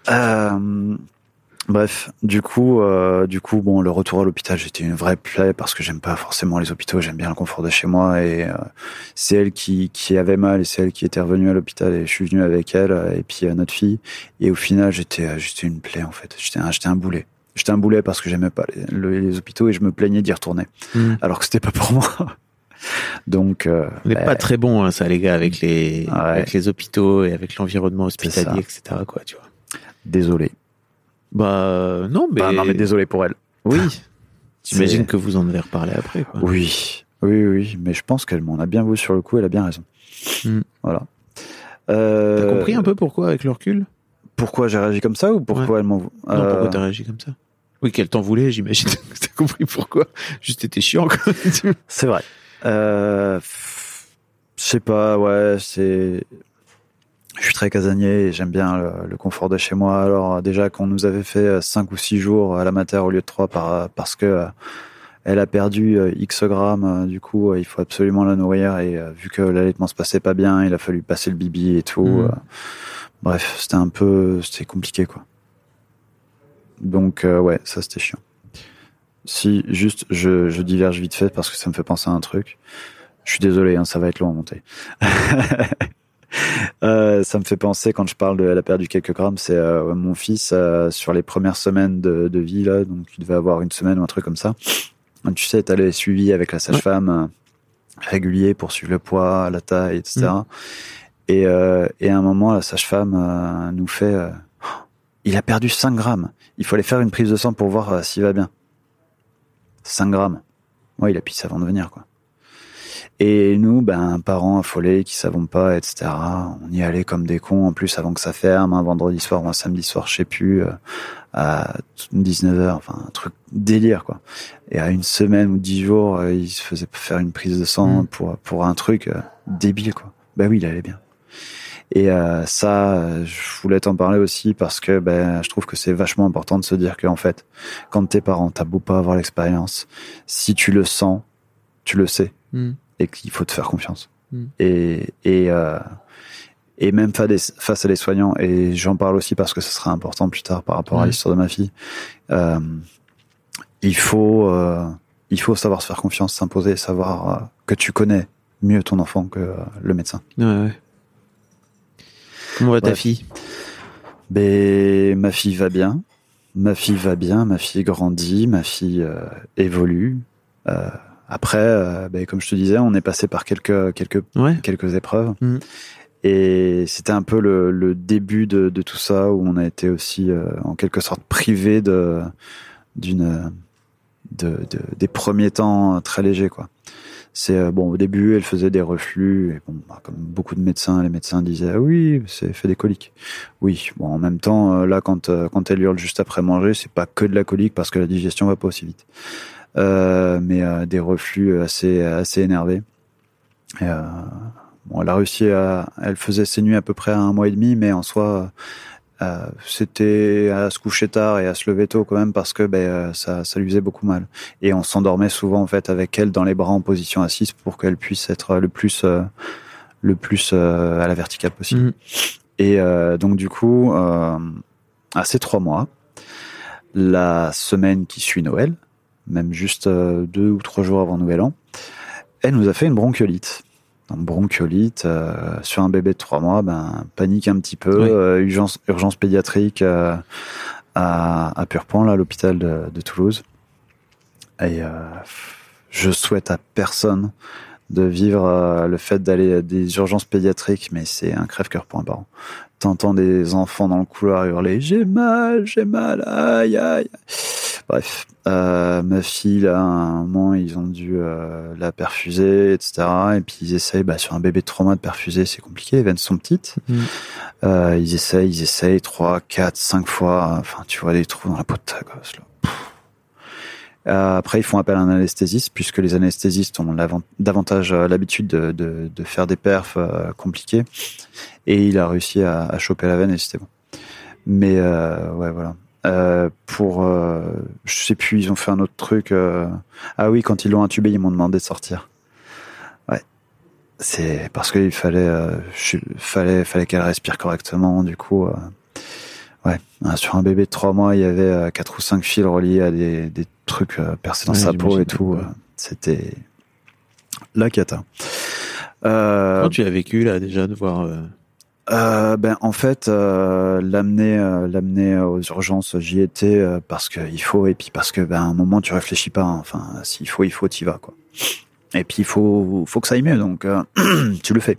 Euh, bref, du coup, euh, du coup, bon, le retour à l'hôpital, j'étais une vraie plaie parce que j'aime pas forcément les hôpitaux. J'aime bien le confort de chez moi et euh, c'est elle qui, qui avait mal et c'est elle qui était revenue à l'hôpital et je suis venu avec elle euh, et puis euh, notre fille. Et au final, j'étais, euh, j'étais une plaie en fait. J'étais, un- j'étais un boulet. J'étais un boulet parce que j'aimais pas les, le- les hôpitaux et je me plaignais d'y retourner. Hmm. Alors que c'était pas pour moi. Donc, euh, On n'est bah, pas très bon, hein, ça, les gars, avec les, Ouais. avec les hôpitaux et avec l'environnement hospitalier, etc. Quoi, tu vois. désolé. Bah euh, non, mais, Bah, non, mais désolé pour elle. oui. J'imagine que vous en avez reparlé après. Quoi. Oui, oui, oui, mais je pense qu'elle m'en a bien voulu sur le coup, elle a bien raison. Hmm. Voilà. Euh, T'as compris un peu pourquoi avec le recul? Pourquoi j'ai réagi comme ça ou pourquoi elle m'en veut Non, pourquoi t'as réagi comme ça? Oui, qu'elle t'en voulait, j'imagine. T'as compris pourquoi? Juste t'étais chiant. Quoi. C'est vrai. Euh, Je sais pas, ouais, c'est. Très casanier et j'aime bien le, le confort de chez moi. Alors déjà qu'on nous avait fait 5 ou 6 jours à la mater au lieu de 3 par, parce que euh, elle a perdu euh, X grammes, euh, du coup euh, il faut absolument la nourrir et euh, vu que l'allaitement se passait pas bien, il a fallu passer le bibi et tout. Euh, bref, c'était un peu, c'était compliqué quoi. Donc euh, ouais, ça c'était chiant. Si juste je, je diverge vite fait parce que ça me fait penser à un truc. Je suis désolé, hein, ça va être long à monter. Euh, ça me fait penser quand je parle de elle a perdu quelques grammes, c'est euh, mon fils euh, sur les premières semaines de, de vie là, donc il devait avoir une semaine ou un truc comme ça. Tu sais, t'allais suivi avec la sage-femme régulier pour suivre le poids, la taille, etc. Et, euh, et à un moment, la sage-femme nous fait, Oh, il a perdu 5 grammes. Il faut aller faire une prise de sang pour voir s'il va bien. 5 grammes. Ouais, il a pissé avant de venir, quoi. Et nous, ben, parents affolés qui savons pas, etc. On y allait comme des cons, en plus, avant que ça ferme, un vendredi soir ou un samedi soir, je sais plus, euh, à 19h, enfin, un truc délire, quoi. Et à une semaine ou dix jours, euh, il se faisait faire une prise de sang Mm. pour, pour un truc euh, débile, quoi. Ben oui, il allait bien. Et euh, ça, je voulais t'en parler aussi parce que ben, je trouve que c'est vachement important de se dire qu'en fait, quand t'es parent, t'as beau pas avoir l'expérience, si tu le sens, tu le sais Mm. Et qu'il faut te faire confiance. Mm. Et, et, euh, et même face à des soignants, et j'en parle aussi parce que ce sera important plus tard par rapport à Ouais. l'histoire de ma fille, euh, il, faut, euh, il faut savoir se faire confiance, s'imposer, savoir euh, que tu connais mieux ton enfant que euh, le médecin. Ouais, ouais. Comment va ta fille? Ben, ma fille va bien. Ma fille va bien, ma fille grandit, ma fille euh, évolue. Euh, après, euh, ben, comme je te disais, on est passé par quelques, quelques, Ouais. quelques épreuves. Mhm. Et c'était un peu le, le début de, de tout ça, où on a été aussi euh, en quelque sorte privé de, d'une, de, de- des premiers temps très légers, quoi. C'est euh, bon au début, elle faisait des reflux, et bon, bah, comme beaucoup de médecins, les médecins disaient ah oui, c'est fait des coliques. Oui, bon en même temps, euh, là quand euh, quand elle hurle juste après manger, c'est pas que de la colique parce que la digestion va pas aussi vite, mais euh, des reflux assez assez énervés. Et, euh, bon, elle a réussi à, elle faisait ses nuits à peu près à un mois et demi, mais en soi. Euh, c'était à se coucher tard et à se lever tôt quand même parce que ben, euh, ça, ça lui faisait beaucoup mal et on s'endormait souvent en fait avec elle dans les bras en position assise pour qu'elle puisse être le plus euh, le plus euh, à la verticale possible. Mhm. Et euh, donc du coup, euh, à ces trois mois, la semaine qui suit Noël, même juste euh, deux ou trois jours avant Nouvel An, elle nous a fait une bronchiolite. Donc, bronchiolite euh, sur un bébé de trois mois, ben panique un petit peu, euh, urgence, urgence pédiatrique euh, à, à Purpan, là, à l'hôpital de, de Toulouse. Et je souhaite à personne de vivre le fait d'aller à des urgences pédiatriques, mais c'est un crève-cœur pour un parent. T'entends des enfants dans le couloir hurler j'ai mal, j'ai mal, aïe aïe. Bref, euh, ma fille là, à un moment ils ont dû euh, la perfuser, etc. Et puis ils essayent, bah, sur un bébé de trois mois de perfuser, c'est compliqué, les veines sont petites. Euh, ils essayent, ils essayent trois, quatre, cinq fois. Enfin, tu vois des trous dans la peau de ta gosse là. Après, ils font appel à un anesthésiste, puisque les anesthésistes ont davantage l'habitude de, de, de faire des perfs compliqués. Et il a réussi à, à choper la veine et c'était bon. Mais ouais, voilà. Euh, pour, euh, je sais plus, ils ont fait un autre truc. euh, Ah oui, quand ils l'ont intubé, ils m'ont demandé de sortir. Ouais, c'est parce qu'il fallait, je- fallait, fallait qu'elle respire correctement. Du coup, ouais, sur un bébé de trois mois, il y avait quatre ou cinq fils reliés à des, des trucs percés dans Ouais, sa peau et tout. ouais. C'était la cata. Comment tu as vécu là déjà de voir ben en fait euh, l'amener euh, l'amener aux urgences j'y étais euh, parce que il faut et puis parce que ben à un moment tu réfléchis pas hein. enfin s'il faut il faut t'y vas quoi et puis il faut faut que ça aille mieux donc euh, tu le fais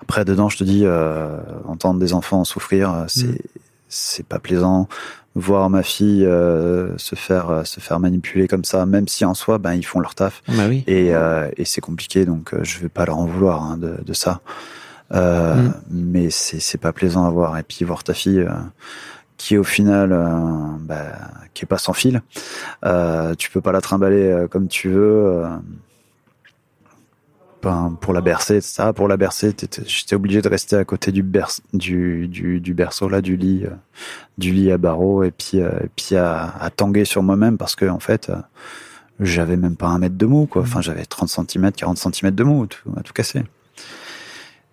après dedans je te dis euh, entendre des enfants souffrir euh, c'est Mm. c'est pas plaisant voir ma fille euh, se faire euh, se faire manipuler comme ça même si en soi ben ils font leur taf Bah oui. et, euh, et c'est compliqué, donc euh, je vais pas leur en vouloir hein, de, de ça. Euh, Mm. Mais c'est c'est pas plaisant à voir. Et puis voir ta fille euh, qui au final, euh, bah, qui est pas sans fil, euh, tu peux pas la trimballer euh, comme tu veux. euh, ben, pour la bercer, etc. Pour la bercer, j'étais obligé de rester à côté du, berce, du, du, du berceau là, du lit, euh, du lit à barreaux, et puis, euh, et puis à, à tanguer sur moi-même parce que en fait, euh, j'avais même pas un mètre de mou, quoi. Enfin, j'avais 30 cm, 40 cm de mou, tout, à tout casser.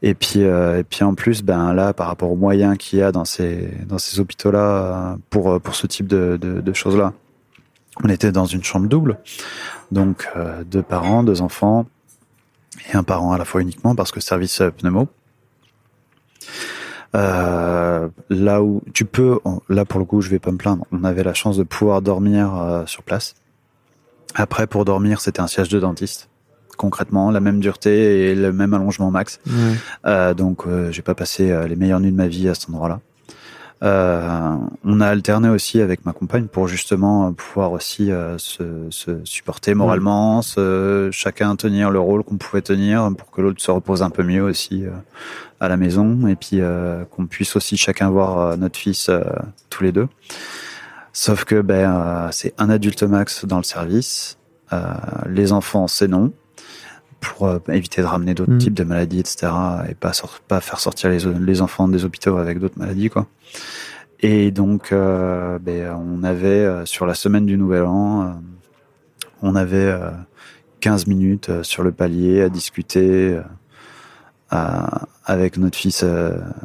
Et puis, euh, et puis en plus, ben là, par rapport aux moyens qu'il y a dans ces dans ces hôpitaux-là euh, pour euh, pour ce type de, de, choses-là, on était dans une chambre double, donc deux parents, deux enfants, et un parent à la fois uniquement parce que service pneumo. Là où tu peux, là pour le coup, je vais pas me plaindre. On avait la chance de pouvoir dormir sur place. Après, pour dormir, c'était un siège de dentiste. Concrètement, la même dureté et le même allongement max. Euh, donc, euh, j'ai pas passé euh, les meilleures nuits de ma vie à cet endroit-là. Euh, on a alterné aussi avec ma compagne pour justement pouvoir aussi se, se, supporter moralement, se, chacun tenir le rôle qu'on pouvait tenir pour que l'autre se repose un peu mieux aussi à la maison et puis qu'on puisse aussi chacun voir notre fils tous les deux. Sauf que ben c'est un adulte max dans le service, les enfants c'est non pour euh, éviter de ramener d'autres mm. types de maladies, etc. Et pas, pas faire sortir les, les enfants des hôpitaux avec d'autres maladies, quoi. Et donc, euh, ben, on avait, euh, sur la semaine du Nouvel An, on avait 15 minutes sur le palier à discuter avec notre fils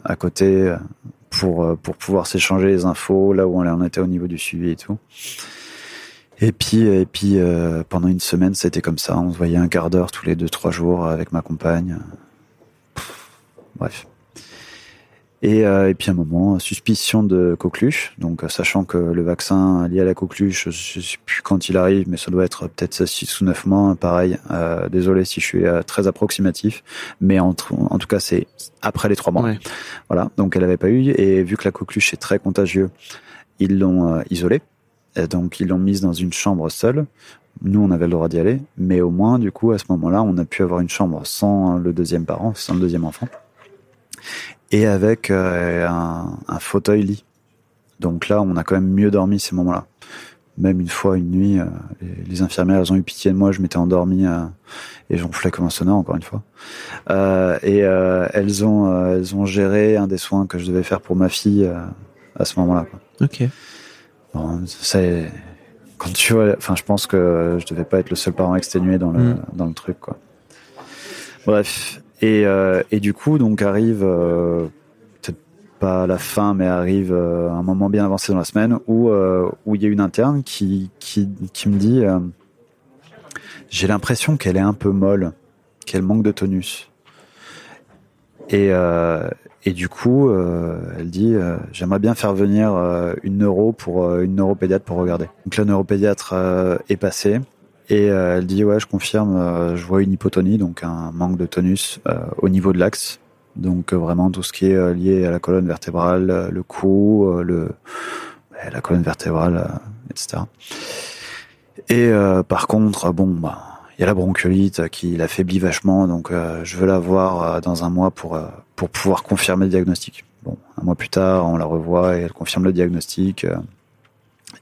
à côté pour, pour pouvoir s'échanger les infos, là où on était au niveau du suivi et tout. Et puis, et puis euh, pendant une semaine, c'était comme ça. On se voyait un quart d'heure tous les deux, trois jours avec ma compagne. bref. Et, euh, et, puis à un moment, suspicion de coqueluche. Donc, sachant que le vaccin lié à la coqueluche, je ne sais plus quand il arrive, mais ça doit être peut-être 6 ou 9 mois. Pareil, euh, désolé si je suis euh, très approximatif, mais en, en tout cas, c'est après les 3 mois. Ouais. Voilà, donc elle n'avait pas eu. Et vu que la coqueluche est très contagieux, ils l'ont euh, isolée. Et donc ils l'ont mise dans une chambre seule. Nous, on avait le droit d'y aller, mais au moins, du coup, à ce moment-là, on a pu avoir une chambre sans le deuxième parent, sans le deuxième enfant, et avec euh, un, un, fauteuil lit. Donc là, on a quand même mieux dormi ces moments-là. Même une fois, une nuit, euh, les, infirmières, elles ont eu pitié de moi, je m'étais endormi euh, et j'enflais comme un sonneur, encore une fois. Euh, et elles ont elles ont géré un des soins que je devais faire pour ma fille à ce moment-là. Ok. Bon, c'est quand tu vois, enfin, je pense que je devais pas être le seul parent exténué dans le mm. dans le truc, quoi. Bref, et euh, et du coup, donc arrive euh, peut-être pas la fin, mais arrive euh, un moment bien avancé dans la semaine où euh, où il y a une interne qui qui qui me dit, euh, j'ai l'impression qu'elle est un peu molle, qu'elle manque de tonus. Et, euh, et du coup, euh, elle dit euh, j'aimerais bien faire venir euh, une neuro pour euh, une neuropédiatre pour regarder. Donc la neuropédiatre euh, est passée et elle dit ouais je confirme, je vois une hypotonie donc un manque de tonus au niveau de l'axe. Donc vraiment tout ce qui est lié à la colonne vertébrale, le cou, le la colonne vertébrale, etc. Et par contre bon bah y a la bronchiolite qui l'affaiblit vachement, donc euh, je veux la voir euh, dans un mois pour, euh, pour pouvoir confirmer le diagnostic. Bon, un mois plus tard, on la revoit et elle confirme le diagnostic,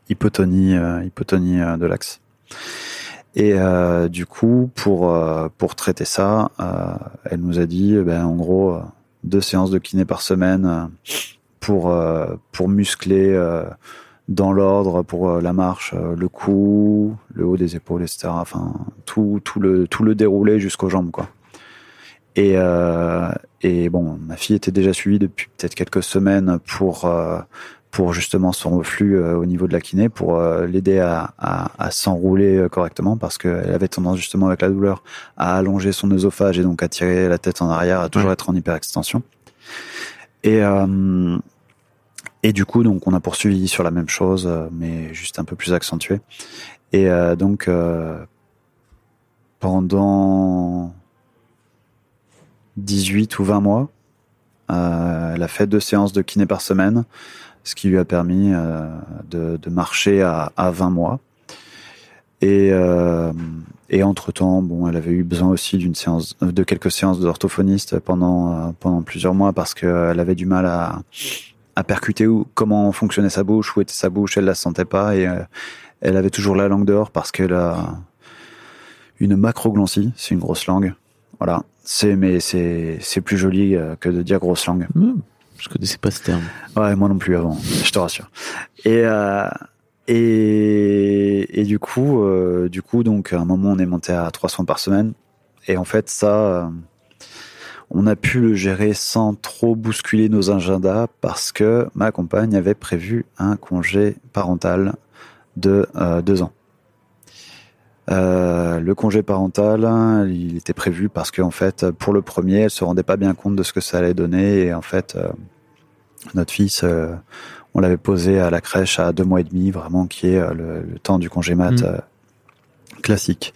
hypotonie, hypotonie de l'axe. Et du coup, pour, pour traiter ça, elle nous a dit, ben, en gros, deux séances de kiné par semaine pour, pour muscler dans l'ordre pour euh, la marche, euh, le cou, le haut des épaules, etc. Enfin, tout, tout le tout le déroulé jusqu'aux jambes, quoi. Et euh, et bon, ma fille était déjà suivie depuis peut-être quelques semaines pour euh, pour justement son reflux au niveau de la kiné, pour l'aider à, à, à s'enrouler correctement parce qu'elle avait tendance justement avec la douleur à allonger son œsophage et donc à tirer la tête en arrière, à toujours être en hyperextension. Et et du coup, donc, on a poursuivi sur la même chose, euh, mais juste un peu plus accentué. Et euh, donc, euh, pendant 18 ou 20 mois, euh, elle a fait deux séances de kiné par semaine, ce qui lui a permis de, marcher à, à, 20 mois. Et, et entre temps, bon, elle avait eu besoin aussi d'une séance, de quelques séances d'orthophoniste pendant pendant plusieurs mois parce qu'elle avait du mal à à percuter où, comment fonctionnait sa bouche, où était sa bouche, elle la sentait pas et euh, elle avait toujours la langue dehors parce qu'elle a une macroglossie, c'est une grosse langue. Voilà, c'est mais c'est c'est plus joli euh, que de dire grosse langue. Mmh, je connaissais pas ce terme. Ouais, moi non plus avant, je te rassure. Et euh, et, et du coup, euh, du coup, donc à un moment on est monté à 300 par semaine et en fait ça on a pu le gérer sans trop bousculer nos agendas parce que ma compagne avait prévu un congé parental de euh, deux ans. Euh, le congé parental, il était prévu parce qu'en fait, pour le premier, elle se rendait pas bien compte de ce que ça allait donner et en fait, euh, notre fils, on l'avait posé à la crèche à deux mois et demi, vraiment qui est le, le temps du congé mat Mm. euh, classique.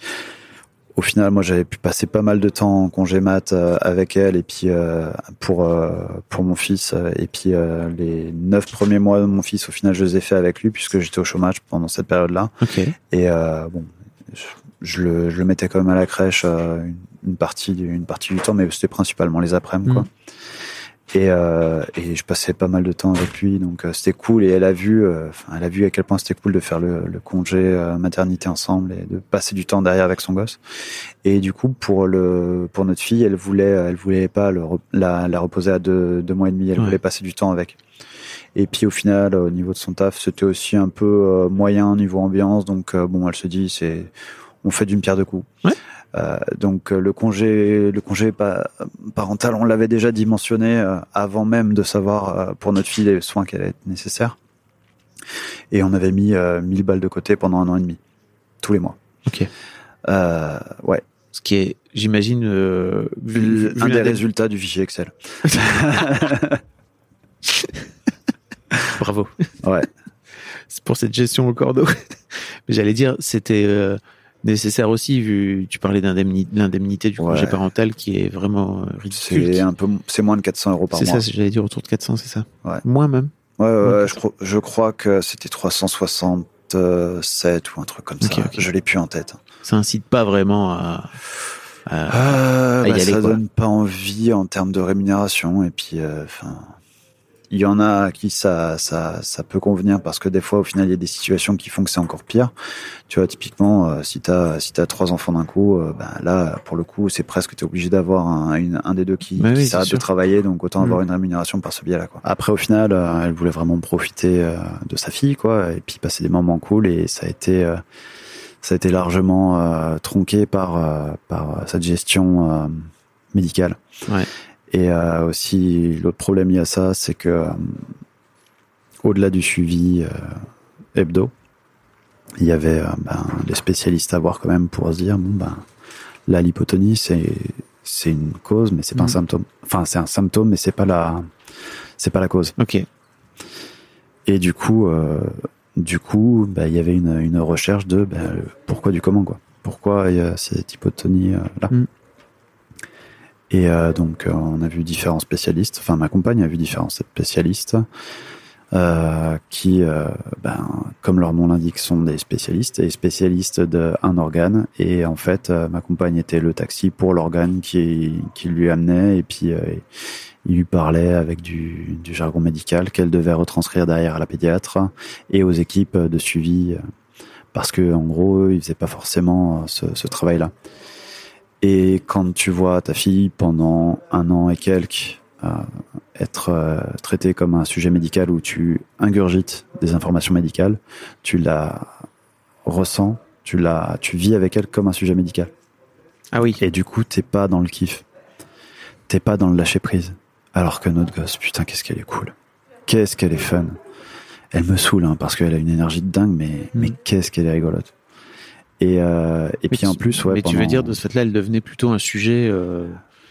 Au final, moi, j'avais pu passer pas mal de temps en congé mat euh, avec elle et puis euh, pour euh, pour mon fils et puis euh, les neuf premiers mois de mon fils, au final, je les ai fait avec lui puisque j'étais au chômage pendant cette période-là. Ok. Et euh, bon, je, je le, je le mettais quand même à la crèche euh, une, une partie, du- une partie du temps, mais c'était principalement les après-midi, quoi. Et, euh, et je passais pas mal de temps avec lui, donc euh, c'était cool. Et elle a vu, euh, elle a vu à quel point c'était cool de faire le, le congé euh, maternité ensemble et de passer du temps derrière avec son gosse. Et du coup, pour le, pour notre fille, elle voulait, elle voulait pas le, la, la reposer à deux, deux mois et demi. Elle Ouais. voulait passer du temps avec. Et puis au final, au niveau de son taf, c'était aussi un peu euh, moyen niveau ambiance. Donc euh, bon, elle se dit, c'est, on fait d'une pierre deux coups. Ouais. Euh, donc euh, le congé, le congé pa- parental, on l'avait déjà dimensionné euh, avant même de savoir pour notre fille les soins qu'elle allait être nécessaire. Et on avait mis euh, 1000 balles de côté pendant un an et demi, tous les mois. Ok. Ouais, Ce qui est, j'imagine, euh, vu, vu un des résultats du fichier Excel. Bravo. Ouais. C'est pour cette gestion au cordeau. Mais j'allais dire, c'était euh, nécessaire aussi, vu tu parlais d'indemni- de l'indemnité du congé parental qui est vraiment euh, ridicule. C'est un peu, c'est moins de 400 euros par C'est mois. ça, j'allais dire autour de 400, c'est ça Ouais. Moins même. Ouais, ouais, je, crois, je crois que c'était 367 ou un truc comme ça. Je l'ai plus en tête. Ça incite pas vraiment à. à- Euh, à y bah, aller, ça quoi. donne pas envie en termes de rémunération. Et puis, euh, enfin, il y en a à qui ça, ça, ça peut convenir parce que des fois, au final, il y a des situations qui font que c'est encore pire. Tu vois, typiquement, euh, si t'as si t'as trois enfants d'un coup, euh, ben là, pour le coup, c'est presque t'es obligé d'avoir un, une- un des deux qui, Bah qui oui, s'arrête de travailler, donc autant Mm. avoir une rémunération par ce biais-là. Quoi. Après, au final, euh, elle voulait vraiment profiter euh, de sa fille, quoi, et puis passer des moments cool, et ça a été ça a été largement tronqué par par cette gestion médicale. Ouais. Et euh, aussi l'autre problème lié à ça, c'est que euh, au-delà du suivi euh, hebdo, il y avait ben, des spécialistes à voir quand même pour se dire bon ben la lipotonie c'est c'est une cause mais c'est pas un symptôme. Enfin c'est un symptôme mais c'est pas la c'est pas la cause. Ok. Et du coup, du coup, bah, il y avait une, une recherche de bah, le pourquoi du comment quoi. Pourquoi il y a cette hypotonie euh, là. Mm. Et euh, donc euh, on a vu différents spécialistes. Enfin ma compagne a vu différents spécialistes euh, qui, euh, ben, comme leur nom l'indique, sont des spécialistes et spécialistes d'un organe. Et en fait, ma compagne était le taxi pour l'organe qui, lui amenait et puis il lui parlait avec du, jargon médical qu'elle devait retranscrire derrière à la pédiatre et aux équipes de suivi parce que en gros, eux, ils faisaient pas forcément ce travail-là. Et quand tu vois ta fille pendant un an et quelques euh, être euh, traitée comme un sujet médical où tu ingurgites des informations médicales, tu la ressens, tu la, tu vis avec elle comme un sujet médical. Ah oui. Et du coup, t'es pas dans le kiff. T'es pas dans le lâcher prise. Alors que notre gosse, putain, qu'est-ce qu'elle est cool. Qu'est-ce qu'elle est fun. Elle me saoule, hein, parce qu'elle a une énergie de dingue, mais, Mm. mais qu'est-ce qu'elle est rigolote. Et, euh, et Mais puis en plus, ouais. Mais tu veux dire, de ce fait-là, elle devenait plutôt un sujet. euh,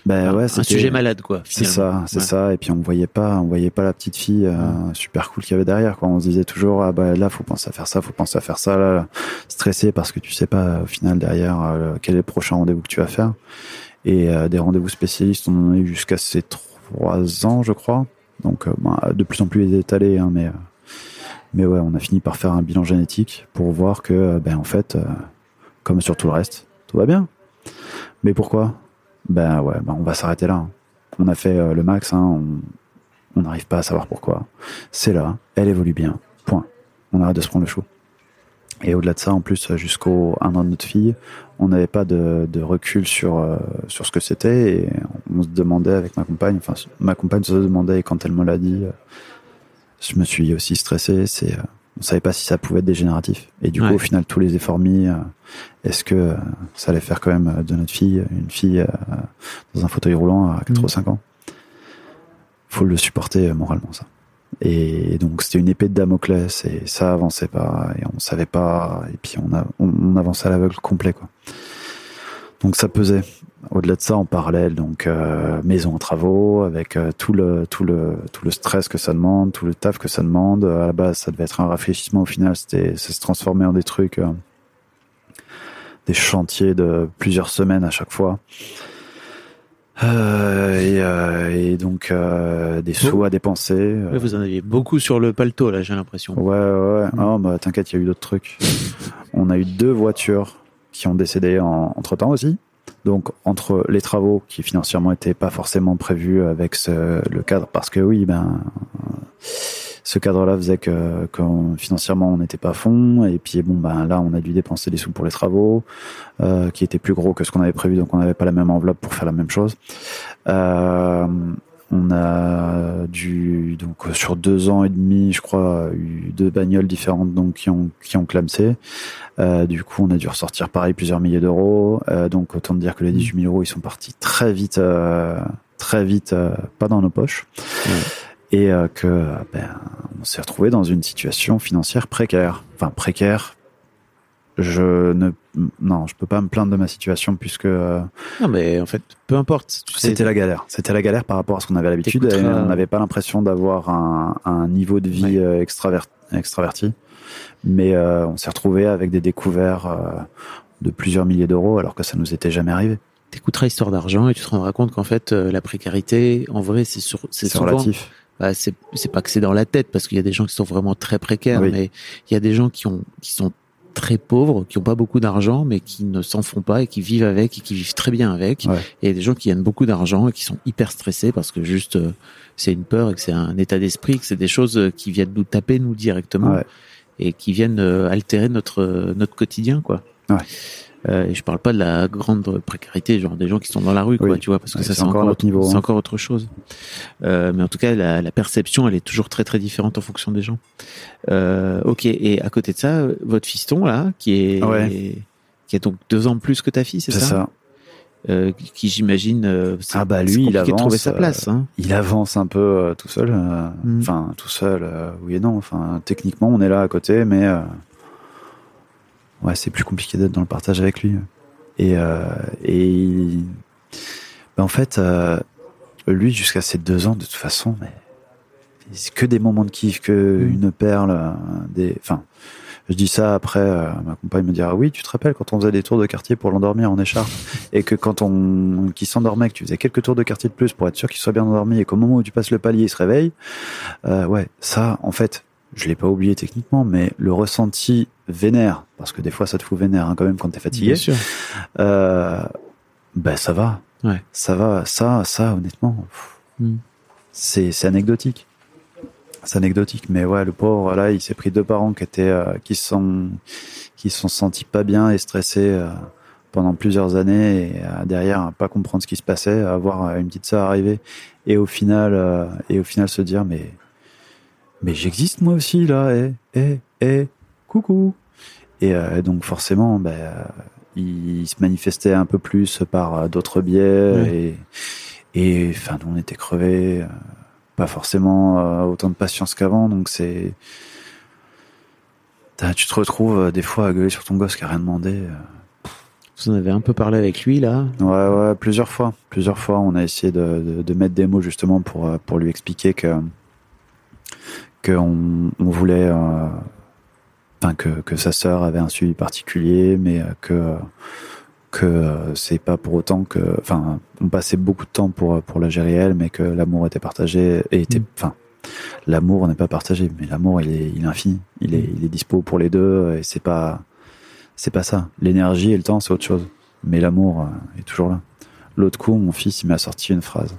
Ben ouais, un sujet malade, quoi. C'est ça, c'est Ouais. ça. Et puis on voyait pas, on voyait pas la petite fille euh, super cool qu'il y avait derrière. Quoi. On se disait toujours, ah bah là, faut penser à faire ça, faut penser à faire ça. Là, stressé parce que tu sais pas au final derrière euh, quel est le prochain rendez-vous que tu vas faire. Et euh, des rendez-vous spécialistes, on en a eu jusqu'à ces trois ans, je crois. Donc ben, de plus en plus étalé, hein, mais mais ouais, on a fini par faire un bilan génétique pour voir que ben en fait, comme sur tout le reste, tout va bien. Mais pourquoi? Ben ouais, ben on va s'arrêter là. hein. On a fait euh, le max, hein, on n'arrive pas à savoir pourquoi. C'est là, elle évolue bien. Point. On arrête de se prendre le chou. Et au-delà de ça, en plus, jusqu'au un an de notre fille, on n'avait pas de, recul sur euh, sur ce que c'était on se demandait avec ma compagne, enfin ma compagne se demandait quand elle me l'a dit, euh, je me suis aussi stressé. C'est on savait pas si ça pouvait être dégénératif. Et du Ouais. coup, au final, tous les efforts mis, euh, est-ce que euh, ça allait faire quand même euh, de notre fille une fille euh, dans un fauteuil roulant à 4 Mhm. ou 5 ans? Faut le supporter moralement, ça. Et donc c'était une épée de Damoclès et ça avançait pas et on savait pas et puis on a on, avançait à l'aveugle complet quoi. Donc ça pesait. Au-delà de ça, en parallèle, donc euh, maison en travaux, avec euh, tout le tout le tout le stress que ça demande, tout le taf que ça demande. À la base, ça devait être un rafraîchissement. Au final, c'était ça se transformait en des trucs, euh, des chantiers de plusieurs semaines à chaque fois. Euh, et, et, donc euh, des sous à dépenser. vous en aviez beaucoup sur le paletot là, j'ai l'impression. Ouais, ouais. Mm. Oh, bah t'inquiète, il y a eu d'autres trucs. On a eu deux voitures qui ont décédé en, entre temps aussi. Donc entre les travaux qui financièrement étaient pas forcément prévus avec ce, le cadre, parce que oui, ben ce cadre-là faisait que, que financièrement on n'était pas à fond, et puis bon ben là on a dû dépenser des sous pour les travaux, euh, qui étaient plus gros que ce qu'on avait prévu, donc on n'avait pas la même enveloppe pour faire la même chose. Euh, on a dû donc sur deux ans et demi, je crois, eu deux bagnoles différentes donc qui ont qui ont clamsé. Euh, du coup, on a dû ressortir pareil plusieurs milliers d'euros. Euh, donc autant dire que les 18 000 euros, ils sont partis très vite, euh, très vite, euh, pas dans nos poches. Et euh, que ben, on s'est retrouvé dans une situation financière précaire. Enfin précaire, je ne non je peux pas me plaindre de ma situation puisque non mais en fait peu importe c'était la galère. C'était la galère par rapport à ce qu'on avait l'habitude on n'avait pas l'impression d'avoir un, un, niveau de vie ouais. Euh, extraverti. Mais euh, on s'est retrouvé avec des découverts euh, de plusieurs milliers d'euros alors que ça nous était jamais arrivé. T'écouteras histoire d'argent et tu te rendras compte qu'en fait euh, la précarité en vrai c'est sur c'est relatif. Bah, c'est c'est pas que c'est dans la tête parce qu'il y a des gens qui sont vraiment très précaires oui. mais il y a des gens qui ont qui sont très pauvres, qui ont pas beaucoup d'argent, mais qui ne s'en font pas et qui vivent avec et qui vivent très bien avec. Ouais. Et des gens qui gagnent beaucoup d'argent et qui sont hyper stressés parce que juste euh, c'est une peur et que c'est un état d'esprit, que c'est des choses euh, qui viennent nous taper nous directement ouais. et qui viennent euh, altérer notre notre quotidien quoi. Ouais. Euh, et je parle pas de la grande précarité, genre des gens qui sont dans la rue, quoi, tu vois, parce que ouais, ça c'est encore, autre niveau, c'est hein. encore autre chose. Euh, mais en tout cas, la, la, perception, elle est toujours très très différente en fonction des gens. Euh, ok, et à côté de ça, votre fiston là, qui est, ouais. qui a donc deux ans plus que ta fille, c'est ça, ça. Euh, qui j'imagine euh, ah bah lui il avance trouver sa place hein. il avance un peu euh, tout seul mm. enfin mm. tout seul oui et non enfin techniquement on est là à côté mais ouais, c'est plus compliqué d'être dans le partage avec lui. Et, euh, et ben en fait, euh, lui, jusqu'à ses deux ans, de toute façon, mais c'est que des moments de kiff, que mmh. une perle, des, enfin, je dis ça après, euh, ma compagne me dira, oui, tu te rappelles quand on faisait des tours de quartier pour l'endormir en écharpe, et que quand on, qui s'endormait, que tu faisais quelques tours de quartier de plus pour être sûr qu'il soit bien endormi, et qu'au moment où tu passes le palier, il se réveille, euh, ouais, ça, en fait, je l'ai pas oublié techniquement, mais le ressenti vénère, parce que des fois ça te fout vénère hein, quand même quand t'es fatigué. Bien sûr. Euh, ben ça va. Ouais. Ça va. Ça, ça, honnêtement, mm. c'est c'est anecdotique. C'est anecdotique, mais ouais, le pauvre là, il s'est pris deux parents qui étaient, euh, qui sont, qui se sont sentis pas bien et stressés euh, pendant plusieurs années et euh, derrière pas comprendre ce qui se passait, à avoir une petite sœur arriver et au final, euh, et au final se dire mais mais j'existe moi aussi là, et eh, eh, coucou. Et euh, donc forcément, ben, euh, il se manifestait un peu plus par euh, d'autres biais et, et enfin, on était crevés, pas forcément autant de patience qu'avant, donc c'est, tu te retrouves des fois à gueuler sur ton gosse qui a rien demandé. Vous en avez un peu parlé avec lui là? Ouais, ouais, plusieurs fois, plusieurs fois, on a essayé de, de, de mettre des mots justement pour pour lui expliquer que qu'on on voulait, euh, enfin que, que sa sœur avait un suivi particulier, mais que que c'est pas pour autant que, enfin, on passait beaucoup de temps pour pour la gérer elle, mais que l'amour était partagé et était, enfin, mmh. l'amour n'est pas partagé, mais l'amour il est il est infini, il est il est dispo pour les deux et c'est pas c'est pas ça. L'énergie et le temps c'est autre chose, mais l'amour est toujours là. L'autre coup, mon fils il m'a sorti une phrase.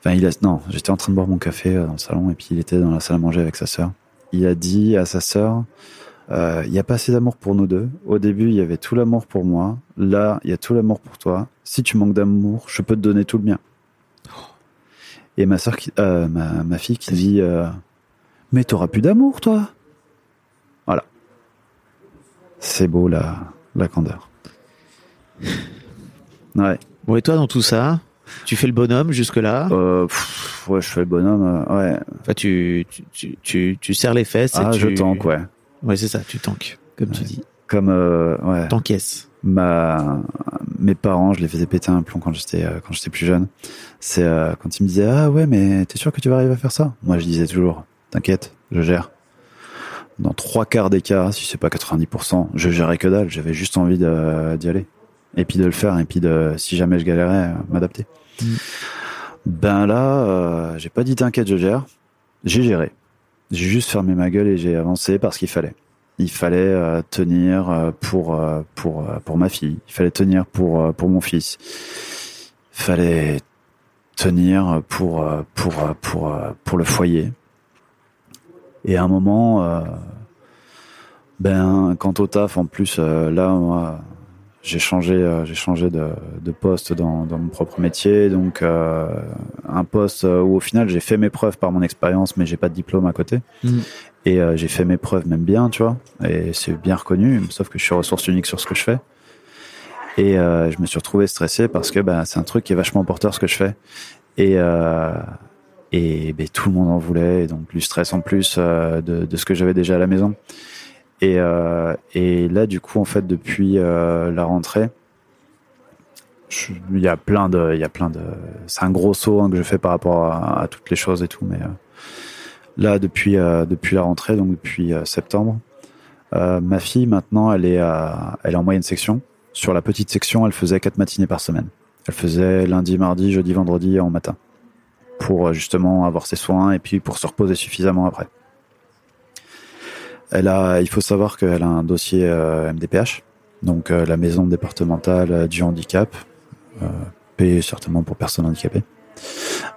Enfin, il a, non, j'étais en train de boire mon café dans le salon et puis il était dans la salle à manger avec sa sœur. Il a dit à sa sœur, euh, il y a pas assez d'amour pour nous deux. Au début, il y avait tout l'amour pour moi. Là, il y a tout l'amour pour toi. Si tu manques d'amour, je peux te donner tout le mien. Et ma sœur, qui, euh, ma, ma fille qui dit, euh, mais t'auras plus d'amour, toi. Voilà. C'est beau la, la candeur. Ouais. Bon, et toi, dans tout ça, Tu fais le bonhomme jusque-là? Euh, pff, ouais, je fais le bonhomme. euh, ouais. Enfin, tu, tu, tu, tu, tu serres les fesses Ah, et tu... je tank, ouais. Ouais, c'est ça, tu tankes, comme tu dis. Comme euh, ouais. T'encaisses. ma mes parents, je les faisais péter un plomb quand j'étais euh, quand j'étais plus jeune. C'est euh, quand ils me disaient ah ouais mais t'es sûr que tu vas arriver à faire ça? Moi je disais toujours t'inquiète, je gère. Dans trois quarts des cas, si c'est pas 90%, je gérais que dalle. J'avais juste envie d'y aller et puis de le faire et puis de si jamais je galérais m'adapter. Ben là, euh, j'ai pas dit t'inquiète, je gère. J'ai géré. J'ai juste fermé ma gueule et j'ai avancé parce qu'il fallait. Il fallait euh, tenir euh, pour pour pour ma fille. Il fallait tenir pour pour mon fils. Il fallait tenir pour pour pour pour le foyer. Et à un moment, ben quant au taf, en plus là moi j'ai changé euh, j'ai changé de, de poste dans, dans mon propre métier. Donc euh, un poste où au final j'ai fait mes preuves par mon expérience mais j'ai pas de diplôme à côté. Mm. et euh, j'ai fait mes preuves même bien tu vois. Et c'est bien reconnu sauf que je suis ressource unique sur ce que je fais. Et euh, je me suis retrouvé stressé parce que bah, c'est un truc qui est vachement porteur ce que je fais. Et euh, et ben, tout le monde en voulait. Et donc du stress en plus euh, de, de ce que j'avais déjà à la maison et, euh, et là, du coup, en fait, depuis euh, la rentrée, il y a plein de, il y a plein de, c'est un gros saut hein, que je fais par rapport à, toutes les choses et tout, mais euh, là, depuis euh, depuis la rentrée, donc depuis septembre, euh, ma fille maintenant, elle est elle est en moyenne section. Sur la petite section, elle faisait quatre matinées par semaine. Elle faisait lundi, mardi, jeudi, vendredi en matin pour justement avoir ses soins et puis pour se reposer suffisamment après. Elle a, il faut savoir qu'elle a un dossier euh, MDPH, donc euh, la maison départementale euh, du handicap, euh, payée certainement pour personnes handicapées.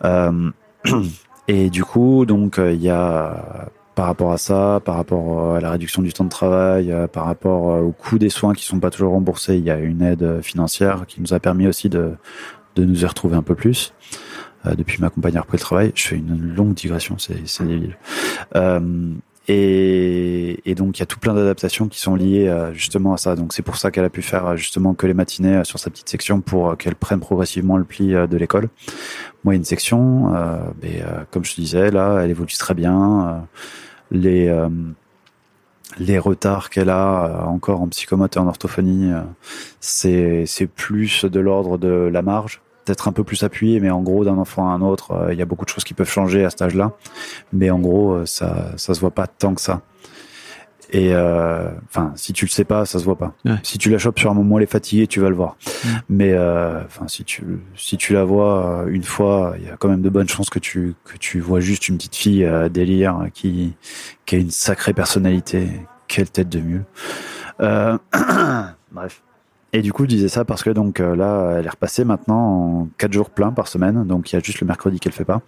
Euh, et du coup, donc euh, il y a par rapport à ça, par rapport à la réduction du temps de travail, euh, par rapport euh, au coût des soins qui sont pas toujours remboursés, il y a une aide financière qui nous a permis aussi de de nous y retrouver un peu plus. Euh, depuis ma compagne a repris le travail, je fais une longue digression, c'est débile. Euh, et, et donc il y a tout plein d'adaptations qui sont liées euh, justement à ça. Donc c'est pour ça qu'elle a pu faire euh, justement que les matinées euh, sur sa petite section pour qu'elle prenne progressivement le pli de l'école. Moi une section, euh, comme je te disais là, elle évolue très bien. Les euh, les retards qu'elle a encore en psychomote et en orthophonie, c'est plus de l'ordre de la marge peut-être un peu plus appuyé, mais en gros, d'un enfant à un autre, euh, il y a beaucoup de choses qui peuvent changer à cet âge-là. Mais en gros, euh, ça, ça se voit pas tant que ça. Et euh, enfin, si tu le sais pas, ça se voit pas. Ouais. Si tu la chopes sur un moment, elle est fatiguée, tu vas le voir. Mais euh, enfin, si tu si tu la vois une fois, il y a quand même de bonnes chances que tu que tu vois juste une petite fille euh, délire qui qui a une sacrée personnalité. Quelle tête de mieux. Euh, bref. Et du coup, je disais ça parce que donc euh, là, elle est repassée maintenant en quatre jours pleins par semaine. Donc il y a juste le mercredi qu'elle fait pas.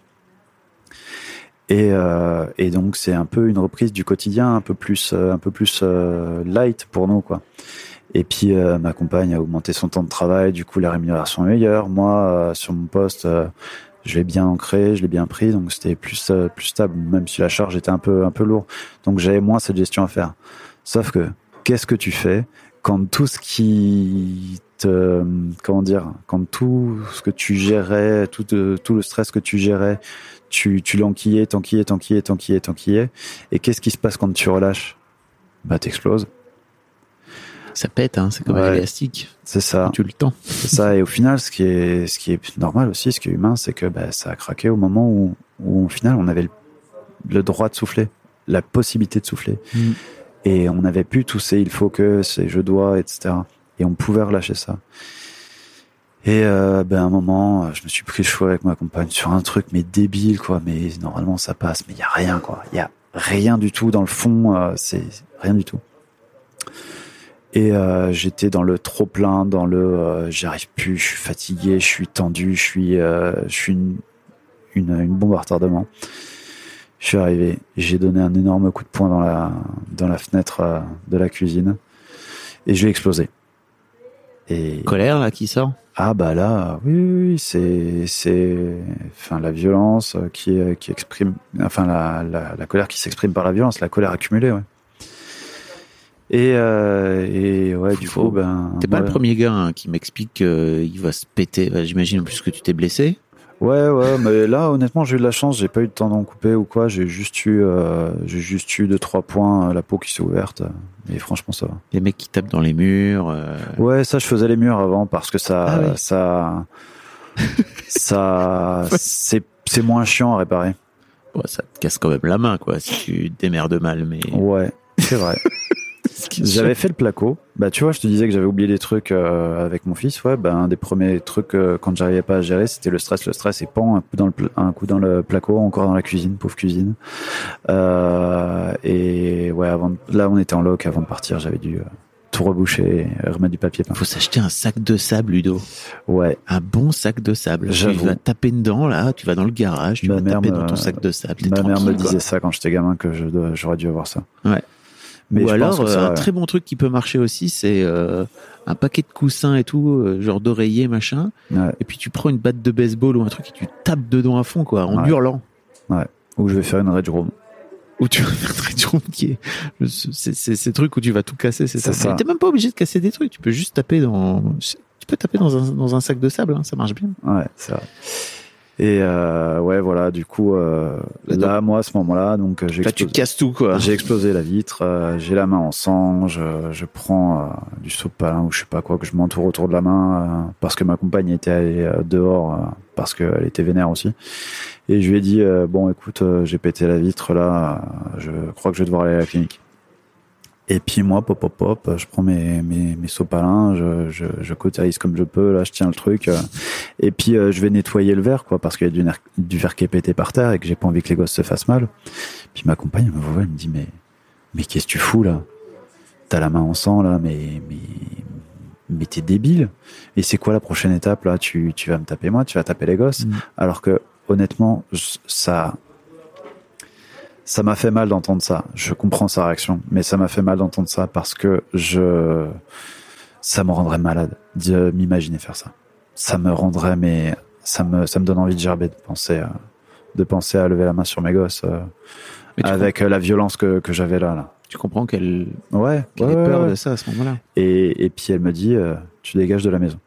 Et, euh, et donc c'est un peu une reprise du quotidien, un peu plus, euh, un peu plus light pour nous quoi. Et puis ma compagne a augmenté son temps de travail, du coup la rémunération est meilleure. Moi sur mon poste, je l'ai bien ancré, je l'ai bien pris, donc c'était plus plus stable, même si la charge était un peu un peu lourde. Donc j'avais moins cette gestion à faire. Sauf que qu'est-ce que tu fais? Quand tout ce qui te comment dire, quand tout ce que tu gérais, tout tout le stress que tu gérais, tu tu l'enquillais, t'enquillais, t'enquillais, t'enquillais, t'enquillais, et qu'est-ce qui se passe quand tu relâches? Bah t'exploses. Ça pète, hein, c'est comme un Ouais. élastique. C'est ça. Tu le temps. C'est ça. Et au final, ce qui est, ce qui est normal aussi, ce qui est humain, c'est que bah, ça a craqué au moment où, où, au final, on avait le, le droit de souffler, la possibilité de souffler. Mm. Et on n'avait plus tous ces il faut que, ces je dois, etc. Et on pouvait relâcher ça. Et euh, ben, à un moment, je me suis pris le choix avec ma compagne sur un truc, mais débile, quoi. Mais normalement, ça passe. Mais il y a rien, quoi. Il y a rien du tout dans le fond. euh, c'est rien du tout. Et euh, j'étais dans le trop plein, dans le euh, j'y arrive plus, je suis fatigué, je suis tendu, je suis, euh, je suis une, une, une bombe à retardement. Je suis arrivé, j'ai donné un énorme coup de poing dans la dans la fenêtre euh, de la cuisine et je l'ai explosé. Et Colère, là, qui sort? Ah bah là, oui, oui, oui, c'est c'est enfin la violence euh, qui est- qui exprime, enfin la la, la colère qui s'exprime par la violence, la colère accumulée, ouais. Et, euh, et ouais, du coup, ben. T'es pas ouais. le premier gars hein, qui m'explique qu'il va se péter. J'imagine en plus que tu t'es blessé. Ouais, ouais, mais là, honnêtement, j'ai eu de la chance. J'ai pas eu de tendon coupé ou quoi. J'ai juste eu, euh, j'ai juste eu deux trois points, euh, la peau qui s'est ouverte. Et franchement, ça va. Les mecs qui tapent dans les murs. euh, Ouais, ça, je faisais les murs avant parce que ça, Ah oui. ça, ça, c'est, c'est moins chiant à réparer. ouais, ça te casse quand même la main, quoi, si tu démerdes mal. Mais Ouais, c'est vrai. J'avais fait le placo. Bah, tu vois, je te disais que j'avais oublié des trucs euh, avec mon fils. Ouais, bah, un des premiers trucs euh, quand j'arrivais pas à gérer, c'était le stress, le stress et pan, un coup dans le, un coup dans le placo, encore dans la cuisine, pauvre cuisine. Euh, et ouais, avant, là, on était en loc. Avant de partir, j'avais dû euh, tout reboucher, et remettre du papier peint. faut s'acheter un sac de sable, Ludo. Ouais, Un bon sac de sable. Tu vas taper dedans, là. Tu vas dans le garage. Tu Ma vas taper me- dans ton sac de sable. ma mère me quoi. disait ça quand j'étais gamin que j'aurais dû avoir ça. Ouais. Mais Ou alors, pense que ça euh, un ouais. très bon truc qui peut marcher aussi, c'est euh, un paquet de coussins et tout, euh, genre d'oreiller, machin. Ouais. Et puis tu prends une batte de baseball ou un truc et tu tapes dedans à fond, quoi, en Ouais. hurlant. Ou je vais faire une Rage Room. Ou tu vas faire très room qui est, c'est, ces trucs où tu vas tout casser, c'est ça. Ça. T'es même pas obligé de casser des trucs. Tu peux juste taper dans, tu peux taper dans un, dans un sac de sable, hein, ça marche bien. Ouais, c'est vrai. Et euh, ouais, voilà, du coup, euh, Là, moi, à ce moment-là, donc euh, j'ai Là, tu explosé, casses tout, quoi. j'ai explosé la vitre, euh, j'ai la main en sang, je, je prends euh, du sopalin ou je sais pas quoi, que je m'entoure autour de la main, parce que ma compagne était allée dehors, parce qu'elle était vénère aussi. Et je lui ai dit, bon, écoute, j'ai pété la vitre, là, je crois que je vais devoir aller à la clinique. Et puis moi, pop, pop, pop, je prends mes, mes, mes sopalins, je, je, je cautérise comme je peux, là, je tiens le truc. euh, et puis euh, je vais nettoyer le verre, quoi, parce qu'il y a du, verre qui est pété par terre et que j'ai pas envie que les gosses se fassent mal. Puis ma compagne me voit, elle me dit, mais, mais qu'est-ce que tu fous, là? T'as la main en sang, là, mais, mais, mais t'es débile. Et c'est quoi la prochaine étape, là? Tu, tu vas me taper moi, tu vas taper les gosses. Mm. Alors que, honnêtement, ça, ça m'a fait mal d'entendre ça. Je comprends sa réaction, mais ça m'a fait mal d'entendre ça parce que je, ça me rendrait malade de m'imaginer faire ça. Ça me rendrait, mais ça me, ça me donne envie de gerber de penser, à, de penser à lever la main sur mes gosses euh, avec euh, la violence que, que j'avais là, tu comprends qu'elle, Ouais, qu'elle ouais, ait peur ouais. de ça à ce moment-là. Et, et puis elle me dit, euh, tu dégages de la maison.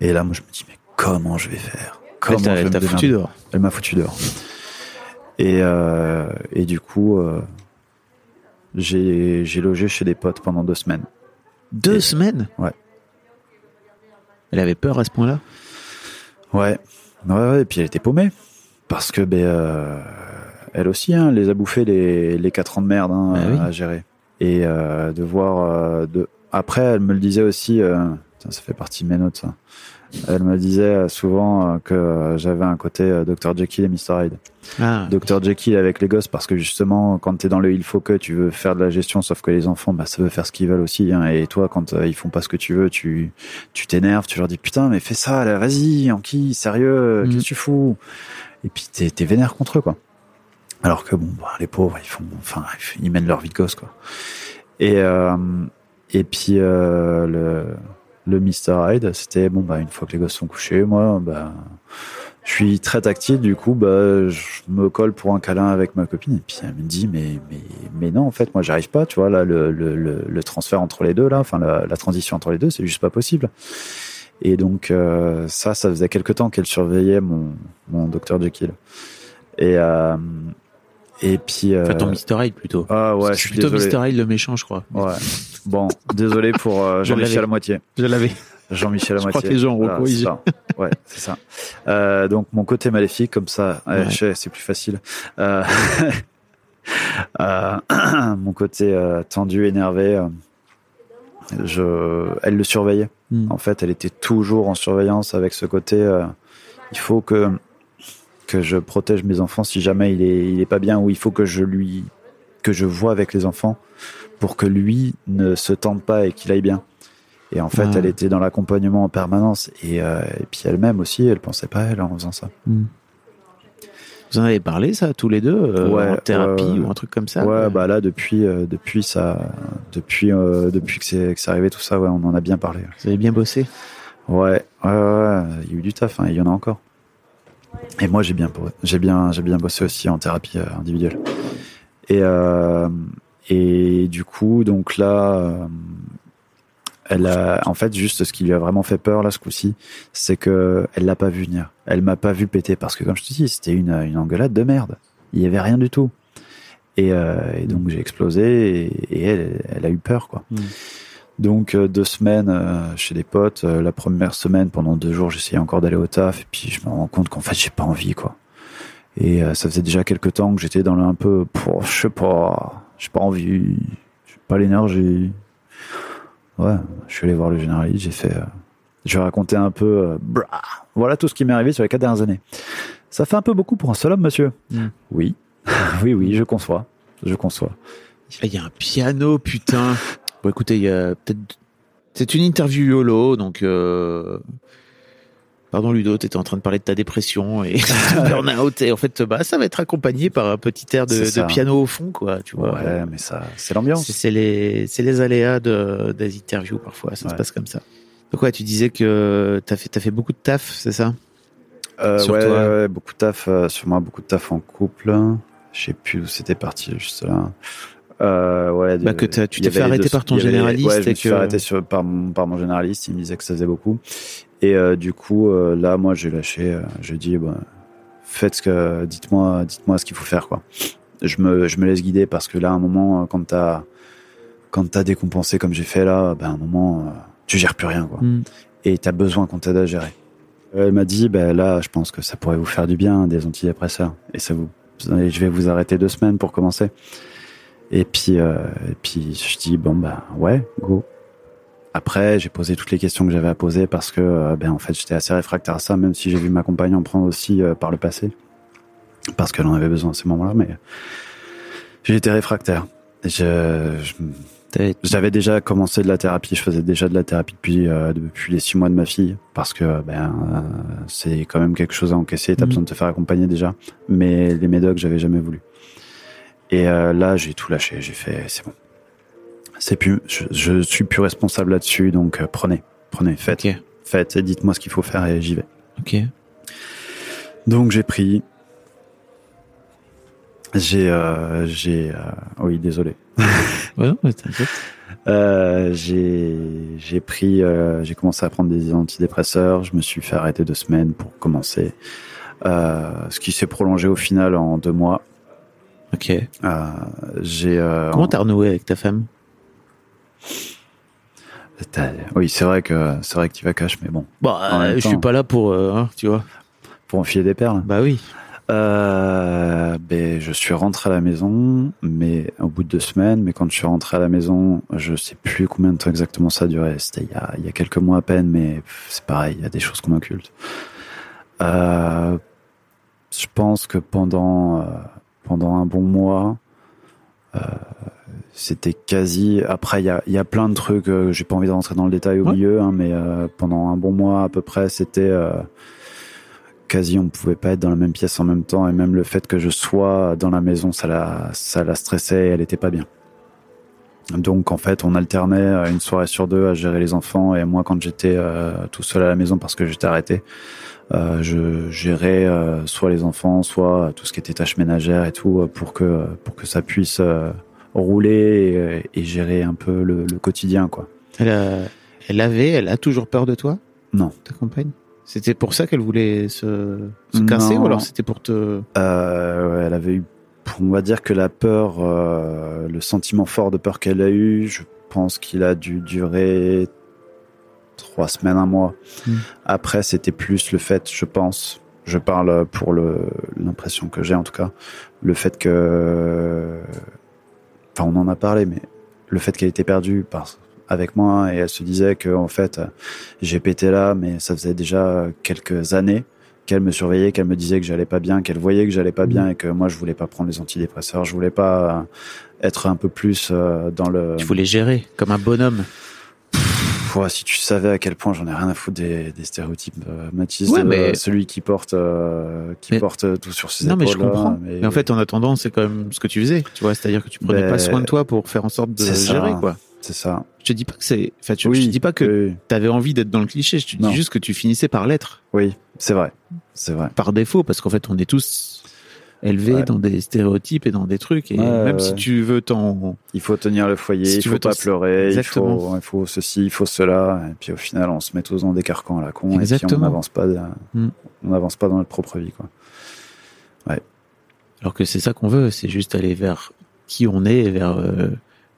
Et là, moi, je me dis, mais comment je vais faire? Comment Elle je vais elle t'a foutu démerder? dehors. Elle m'a foutu dehors. Et, euh, et du coup, euh, j'ai, j'ai logé chez des potes pendant deux semaines. Deux Et- semaines? Ouais. Elle avait peur à ce point-là? Ouais, ouais, ouais. Et puis elle était paumée parce que ben, euh, elle aussi, hein, les a bouffés les, les quatre ans de merde hein, Bah oui. à gérer. Et euh, de voir, euh, de après, elle me le disait aussi. euh, tiens, ça fait partie de mes notes. Ça. Elle me disait euh, souvent euh, que j'avais un côté euh, Dr Jekyll et Mr Hyde. Ah. Dr Jekyll avec les gosses parce que justement quand t'es dans le il faut que tu veux faire de la gestion sauf que les enfants bah ça veut faire ce qu'ils veulent aussi hein. et toi quand euh, ils font pas ce que tu veux tu tu t'énerves tu leur dis putain mais fais ça là vas-y Anki sérieux Mhm. qu'est-ce que tu fous? Et puis t'es t'es vénère contre eux quoi alors que bon bah, les pauvres ils font enfin ils mènent leur vie de gosse quoi et euh, et puis euh, le le Mr Hyde c'était bon bah une fois que les gosses sont couchés moi bah je suis très tactile, du coup, bah, je me colle pour un câlin avec ma copine. Et puis elle me dit, mais, mais, mais non, en fait, moi, j'arrive pas. Tu vois, là, le, le, le, transfert entre les deux, là, enfin, la, la transition entre les deux, c'est juste pas possible. Et donc, euh, ça, ça faisait quelque temps qu'elle surveillait mon, mon docteur Jekyll. Et, euh, et puis. Euh, Enfin, ton Mr. Hyde plutôt. ah ouais, je suis plutôt désolé. Mr. Hyde le méchant, je crois. Ouais. Bon, désolé pour euh, Je Jean-Michel à moitié. Je l'avais. Jean-Michel à Je crois moitié. que les gens c'est ça. Ouais, c'est ça. Euh, donc mon côté maléfique comme ça, ouais, Ouais. je sais, c'est plus facile. Euh, mon côté tendu, énervé, je, elle le surveillait. Hmm. En fait, elle était toujours en surveillance avec ce côté. il faut que que je protège mes enfants si jamais il est il est pas bien ou il faut que je lui que je vois avec les enfants pour que lui ne se tente pas et qu'il aille bien. Et en fait, Ah. elle était dans l'accompagnement en permanence et, euh, et puis elle-même aussi, elle pensait pas à elle en faisant ça. Vous en avez parlé, ça, tous les deux, euh, Ouais, en thérapie ou un truc comme ça? Ouais, bah là depuis euh, depuis ça depuis depuis que c'est que c'est arrivé tout ça, ouais, on en a bien parlé. Vous avez bien bossé? Ouais, ouais, ouais, ouais, il y a eu du taf, hein, il y en a encore. Et moi, j'ai bien, j'ai bien, j'ai bien bossé aussi en thérapie euh, individuelle. Et, euh, Et du coup, donc là, euh, elle en fait, juste ce qui lui a vraiment fait peur là ce coup-ci, c'est que elle l'a pas vu venir. Elle m'a pas vu péter parce que, comme je te dis, c'était une, une engueulade de merde. Il y avait rien du tout. Et, donc j'ai explosé et, elle, elle a eu peur quoi. Mm. Donc euh, deux semaines euh, chez des potes. Euh, la première semaine, pendant deux jours, j'essayais encore d'aller au taf et puis je me rends compte qu'en fait j'ai pas envie quoi. Et ça faisait déjà quelques temps que j'étais dans le un peu, pour, je sais pas, j'ai pas envie, j'ai pas l'énergie. Ouais, je suis allé voir le généraliste, j'ai fait, euh, je vais raconter un peu, euh, brah, voilà tout ce qui m'est arrivé sur les quatre dernières années. Ça fait un peu beaucoup pour un seul homme, monsieur. Mm. Oui, oui, oui, je conçois, je conçois. Il y a un piano, putain. Bon, écoutez, il y a peut-être. C'est une interview YOLO, donc. Euh... Pardon Ludo, t'étais en train de parler de ta dépression et de burn-out et en fait, bah, ça va être accompagné par un petit air de, piano au fond, quoi. Tu vois. Ouais, mais ça, c'est l'ambiance. C'est les, c'est les aléas de, des interviews parfois, ça se Ouais. passe comme ça. Donc ouais, tu disais que t'as fait, fait beaucoup de taf, c'est ça? Euh, Sur ouais, toi. ouais, beaucoup de taf, euh, sur moi, beaucoup de taf en couple. Je sais plus où c'était parti, juste là. Euh, ouais, Bah, que t'as- tu t'es fait arrêter deux- par ton y avait généraliste Ouais, je et me suis que- fait arrêter sur, par, mon, par mon généraliste. Il me disait que ça faisait beaucoup. Et euh, du coup, euh, là, moi, j'ai lâché. J'ai dit, bah, faites ce que, dites-moi, dites-moi ce qu'il faut faire, quoi. Je me, je me laisse guider parce que là, à un moment, quand t'as, quand t'as décompensé comme j'ai fait là, ben, à un moment, tu gères plus rien, quoi Hmm. et tu as besoin qu'on t'aide à gérer. Elle m'a dit, ben là, je pense que ça pourrait vous faire du bien, des antidépresseurs. Et ça vous, et je vais vous arrêter deux semaines pour commencer. Et puis, euh, et puis, je dis, bon, bah, ouais, go. Après, j'ai posé toutes les questions que j'avais à poser parce que, euh, ben, en fait, j'étais assez réfractaire à ça, même si j'ai vu ma compagne en prendre aussi euh, par le passé. Parce qu'elle en avait besoin à ces moments-là, mais j'ai été réfractaire. Je, j'avais déjà commencé de la thérapie. Je faisais déjà de la thérapie depuis depuis les six mois de ma fille parce que ben c'est quand même quelque chose à encaisser. T'as Mhm. besoin de te faire accompagner déjà. Mais les médocs, j'avais jamais voulu. Et euh, là, j'ai tout lâché. J'ai fait, c'est bon. C'est plus, je, je suis plus responsable là-dessus. Donc euh, prenez, prenez, faites, Ok, faites. Et dites-moi ce qu'il faut faire et j'y vais. ok. Donc j'ai pris. J'ai, euh, j'ai, oui, désolé. Ouais, j'ai j'ai pris j'ai commencé à prendre des antidépresseurs je me suis fait arrêter deux semaines pour commencer ce qui s'est prolongé au final en deux mois Ok. euh, j'ai euh, Comment t'as renoué avec ta femme? Oui c'est vrai que c'est vrai que tu vas cash mais bon Bon, En euh, je suis pas là pour, euh, hein, tu vois. pour enfiler des perles Bah oui. Euh, ben, je suis rentré à la maison, mais au bout de deux semaines. Mais quand je suis rentré à la maison, je sais plus combien de temps exactement ça a duré. C'était il y a, il y a quelques mois à peine, mais c'est pareil, il y a des choses qu'on occulte. Je pense que pendant pendant un bon mois, euh, c'était quasi. Après, il y a, il y a plein de trucs. euh, J'ai pas envie de rentrer dans le détail au Ouais. milieu, hein, mais euh, pendant un bon mois à peu près, c'était euh, quasi on pouvait pas être dans la même pièce en même temps et même le fait que je sois dans la maison ça la ça la stressait et elle était pas bien donc en fait on alternait euh, une soirée sur deux à gérer les enfants et moi quand j'étais euh, tout seul à la maison parce que j'étais arrêté je gérais euh, soit les enfants soit tout ce qui était tâches ménagères et tout euh, pour que pour que ça puisse euh, rouler et, et gérer un peu le, le quotidien quoi Elle, a, elle avait, elle a toujours peur de toi? Non. Ta compagne? C'était pour ça qu'elle voulait se, se casser Non. ou alors c'était pour te. Euh, elle avait eu, on va dire que la peur, euh, le sentiment fort de peur qu'elle a eu, je pense qu'il a dû durer trois semaines, un mois. Mm. Après, c'était plus le fait, je pense, je parle pour l'impression que j'ai en tout cas, le fait que, enfin, on en a parlé, mais le fait qu'elle était perdue par avec moi et elle se disait que en fait j'ai pété là mais ça faisait déjà quelques années qu'elle me surveillait, qu'elle me disait que j'allais pas bien, qu'elle voyait que j'allais pas bien et que moi je voulais pas prendre les antidépresseurs, je voulais pas être un peu plus euh, dans le. Tu voulais gérer comme un bonhomme. Si tu savais à quel point j'en ai rien à foutre des, des stéréotypes, euh, Mathis, Ouais, de, mais- celui qui porte, euh, qui Mais- porte tout sur ses Non, mais je épaules. comprends. Mais en fait, en attendant, c'est quand même ce que tu faisais. Tu vois, c'est-à-dire que tu prenais Ben, pas soin de toi pour faire en sorte de gérer, quoi. c'est ça. Je te dis pas que c'est. Enfin, tu, oui, je te dis pas que oui, t'avais envie d'être dans le cliché. Je te dis Non. juste que tu finissais par l'être oui, c'est vrai, c'est vrai. par défaut, parce qu'en fait, on est tous élevé Ouais. dans des stéréotypes et dans des trucs. Et Ouais, même ouais, si ouais. tu veux t'en, Il faut tenir le foyer, Si il faut pas pleurer, il Exactement. faut, il faut ceci, il faut cela. Et puis au final, on se met tous dans des carcans à la con et puis on Exactement. n'avance pas, de- Mm. on n'avance pas dans notre propre vie. Quoi. alors que c'est ça qu'on veut, c'est juste aller vers qui on est, et vers euh,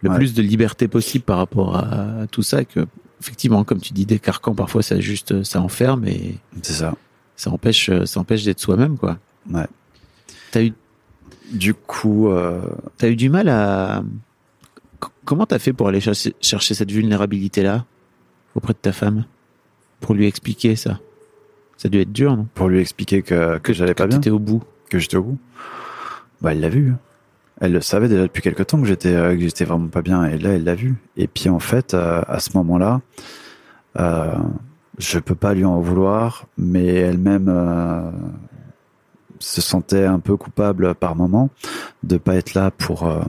le Ouais. plus de liberté possible par rapport à, tout ça. Que effectivement, comme tu dis, des carcans parfois ça juste, ça enferme et C'est ça. ça empêche, ça empêche d'être soi-même quoi. Ouais. T'as eu Du coup, euh, T'as eu du mal à. Comment t'as fait pour aller chercher, chercher cette vulnérabilité-là auprès de ta femme? Pour lui expliquer ça Ça a dû être dur, non? Pour lui expliquer que, que j'allais pas bien, T'étais au bout. que j'étais au bout, bah, elle l'a vu. Elle le savait déjà depuis quelque temps que j'étais euh, que j'étais vraiment pas bien et là elle l'a vu. Et puis en fait euh, à ce moment-là, euh, je peux pas lui en vouloir, mais elle-même euh, se sentait un peu coupable par moment de pas être là pour euh,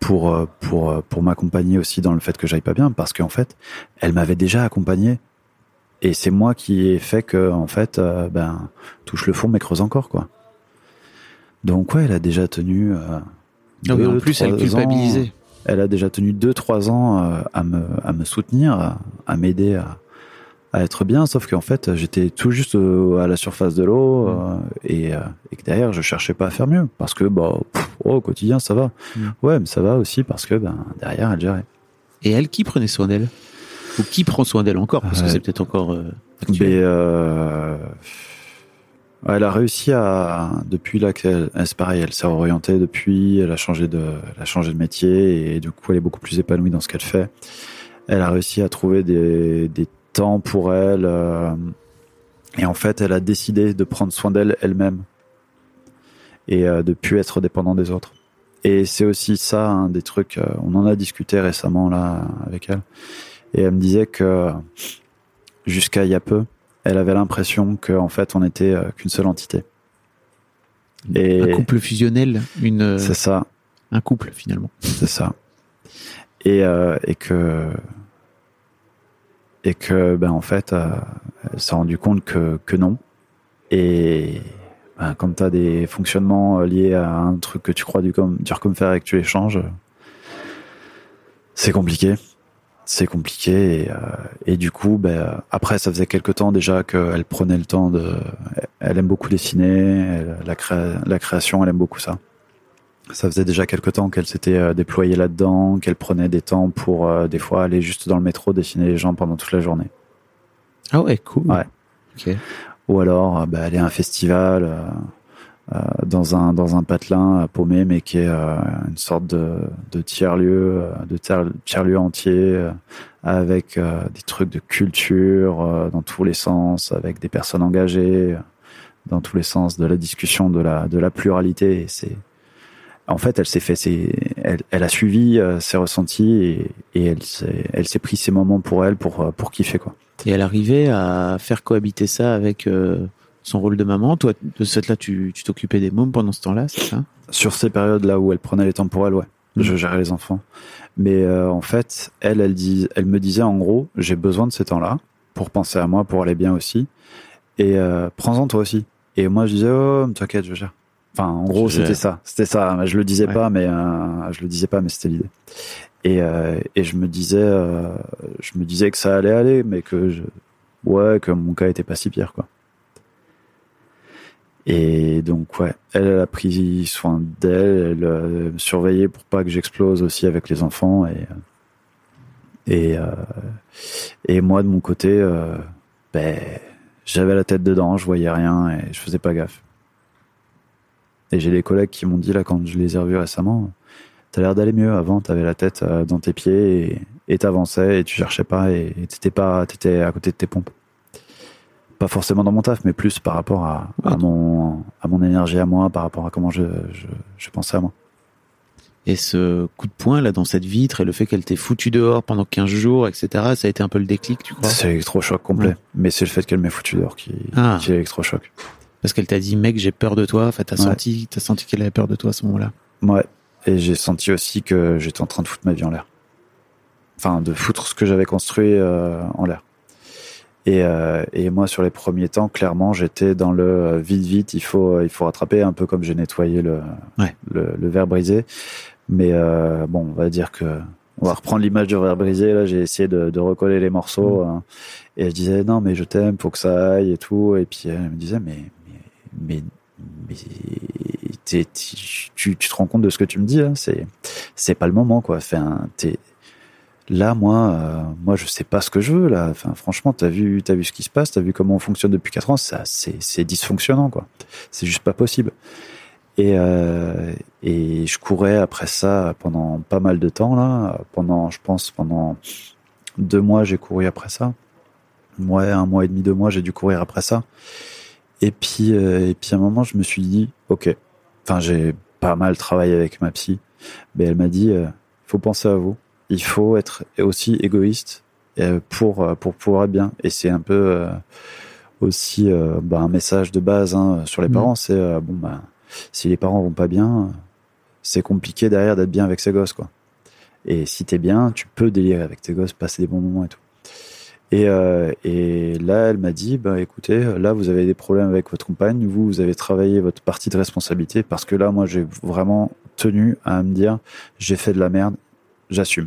pour euh, pour euh, pour m'accompagner aussi dans le fait que j'aille pas bien parce qu'en fait elle m'avait déjà accompagné et c'est moi qui ai fait que en fait euh, ben touche le fond mais creuse encore quoi. Donc ouais, elle a déjà tenu. Euh, Ah oui, en deux, plus, elle trois culpabilisait. ans- elle a déjà tenu deux trois ans euh, à me à me soutenir, à, à m'aider à, à être bien. Sauf qu'en fait, j'étais tout juste euh, à la surface de l'eau euh, et, euh, et que derrière, je cherchais pas à faire mieux parce que bah pff, oh, au quotidien ça va. Mm. Ouais, mais ça va aussi parce que ben derrière elle gérait. Et elle, qui prenait soin d'elle? Ou qui prend soin d'elle encore? Parce que Euh, c'est peut-être encore euh, Mais euh, elle a réussi à depuis là qu'elle c'est pareil, elle s'est orientée depuis, elle a changé de elle a changé de métier et du coup elle est beaucoup plus épanouie dans ce qu'elle fait. Elle a réussi à trouver des des temps pour elle euh, et en fait elle a décidé de prendre soin d'elle elle-même et euh, de plus être dépendant des autres. Et c'est aussi ça un des trucs. euh, on en a discuté récemment là avec elle et elle me disait que jusqu'à il y a peu, elle avait l'impression qu'en fait on était euh, qu'une seule entité. Et Un couple fusionnel, une, c'est ça, un couple finalement. c'est ça. Et, euh, et que et que ben en fait, euh, elle s'est rendu compte que que non. Et ben, quand tu as des fonctionnements euh, liés à un truc que tu crois du comme dur comme fer et que tu les changes, c'est compliqué. C'est compliqué et, euh, et du coup, ben, après, ça faisait quelque temps déjà qu'elle prenait le temps de. Elle aime beaucoup dessiner, la, la création, elle aime beaucoup ça. Ça faisait déjà quelque temps qu'elle s'était euh, déployée là-dedans, qu'elle prenait des temps pour euh, des fois aller juste dans le métro dessiner les gens pendant toute la journée. Ah ouais, cool. Ouais. Ok. Ou alors euh, bah, aller à un festival euh, dans un dans un patelin paumé, mais qui est euh, une sorte de, de tiers lieu, de tiers, lieu entier, euh, avec euh, des trucs de culture euh, dans tous les sens, avec des personnes engagées euh, dans tous les sens, de la discussion, de la de la pluralité. Et c'est en fait, elle s'est fait, ses, elle, elle a suivi euh, ses ressentis et, et elle s'est, pris ses moments pour elle, pour euh, pour kiffer quoi. Et elle arrivait à faire cohabiter ça avec euh, son rôle de maman. Toi, de ce fait-là, tu t'occupais des mômes pendant ce temps-là, c'est ça? Sur ces périodes là où elle prenait les temps pour elle, ouais, Mhm. je gérais les enfants. Mais euh, en fait, elle, elle dit, elle me disait en gros, j'ai besoin de ces temps-là pour penser à moi, pour aller bien aussi, et euh, prends-en toi aussi. Et moi, je disais, oh, t'inquiète, je gère. Enfin, en gros, c'était ça, c'était ça. Je le disais Ouais. pas, mais euh, je le disais pas, mais c'était l'idée. Et euh, et je me disais, euh, je me disais que ça allait aller, mais que je, ouais, que mon cas était pas si pire, quoi. Et donc, ouais, elle, elle a pris soin d'elle, elle me surveillait pour pas que j'explose aussi avec les enfants. Et, et, et moi, de mon côté, ben, j'avais la tête dedans, je voyais rien et je faisais pas gaffe. Et j'ai des collègues qui m'ont dit, là, quand je les ai revus récemment, t'as l'air d'aller mieux. Avant, t'avais la tête euh, dans tes pieds et et t'avançais et tu cherchais pas et et t'étais pas, t'étais à côté de tes pompes pas forcément dans mon taf, mais plus par rapport à, mon à mon énergie à moi, par rapport à comment je, je, je pensais à moi. Et ce coup de poing là dans cette vitre et le fait qu'elle t'ait foutu dehors pendant 15 jours, etc. Ça a été un peu le déclic, tu crois? C'est l'électrochoc complet. Ouais. Mais c'est le fait qu'elle m'ait foutu dehors qui, Ah. qui est l'électrochoc. Parce qu'elle t'a dit, mec, j'ai peur de toi. Enfin, t'as Ouais. senti, t'as senti qu'elle avait peur de toi à ce moment-là. Ouais. Et j'ai senti aussi que j'étais en train de foutre ma vie en l'air. Enfin, de foutre ce que j'avais construit euh, en l'air. Et, euh, et moi, sur les premiers temps, clairement, j'étais dans le euh, vite, vite, il faut, il faut rattraper, un peu comme j'ai nettoyé le, Ouais. le, le verre brisé. Mais euh, bon, on va dire que on va reprendre l'image du verre brisé. Là, j'ai essayé de, de recoller les morceaux. hein. et je disais non, mais je t'aime, faut que ça aille et tout. Et puis elle me disait mais mais tu, te rends compte de ce que tu me dis là C'est pas le moment quoi. Enfin, t'es là moi euh, moi je sais pas ce que je veux là. Enfin franchement, t'as vu t'as vu ce qui se passe, t'as vu comment on fonctionne depuis quatre ans. Ça c'est c'est dysfonctionnant quoi. C'est juste pas possible. Et, euh, et je courais après ça pendant pas mal de temps là. Pendant, je pense, pendant deux mois, j'ai couru après ça. Ouais, un mois et demi, deux mois, j'ai dû courir après ça. Et puis, euh, et puis à un moment, je me suis dit, ok. Enfin, j'ai pas mal travaillé avec ma psy, mais elle m'a dit, euh, faut penser à vous. Il faut être aussi égoïste euh, pour euh, pour pouvoir être bien. Et c'est un peu euh, aussi euh, bah, un message de base hein, sur les Mhm. parents. C'est euh, bon bah si les parents vont pas bien, c'est compliqué derrière d'être bien avec ses gosses, quoi. Et si t'es bien, tu peux délirer avec tes gosses, passer des bons moments et tout. Et, euh, et là, elle m'a dit, bah écoutez, là vous avez des problèmes avec votre compagne, vous vous avez travaillé votre partie de responsabilité parce que là, moi, j'ai vraiment tenu à me dire, j'ai fait de la merde, j'assume.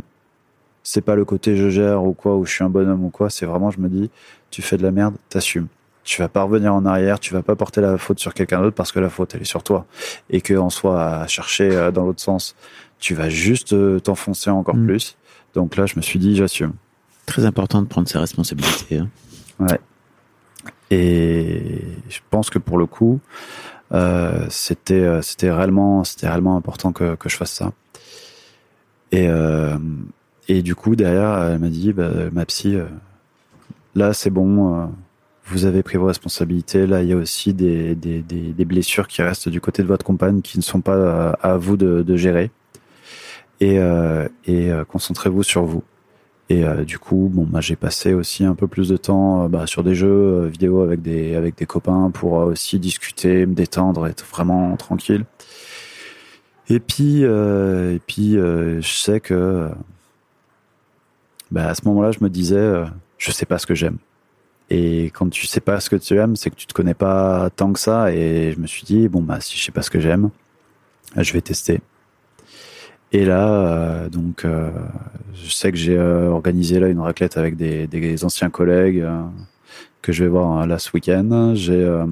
C'est pas le côté je gère ou quoi, ou je suis un bonhomme ou quoi. C'est vraiment, je me dis, tu fais de la merde, t'assumes. Tu vas pas revenir en arrière, tu vas pas porter la faute sur quelqu'un d'autre parce que la faute elle est sur toi et que en soi à chercher euh, dans l'autre sens, tu vas juste euh, t'enfoncer encore Mm. plus. Donc là, je me suis dit, j'assume. Très important de prendre ses responsabilités. hein. Et je pense que pour le coup, euh, c'était euh, c'était réellement c'était réellement important que que je fasse ça. Et euh, et du coup derrière, elle m'a dit, bah, ma psy, là c'est bon, vous avez pris vos responsabilités. Là, il y a aussi des des des, blessures qui restent du côté de votre compagne qui ne sont pas à vous de, gérer. Et et concentrez-vous sur vous. Et euh, du coup, bon, bah, j'ai passé aussi un peu plus de temps euh, bah, sur des jeux euh, vidéo avec des copains pour aussi discuter, me détendre, être vraiment tranquille. Et puis et je sais que bah, à ce moment-là, je me disais, je sais pas ce que j'aime. Et quand tu sais pas ce que tu aimes, c'est que tu te connais pas tant que ça. Et je me suis dit, bon bah si je sais pas ce que j'aime, je vais tester. Et là, euh, donc, euh, je sais que j'ai euh, organisé là une raclette avec des, des anciens collègues euh, que je vais voir là ce week-end. J'ai euh,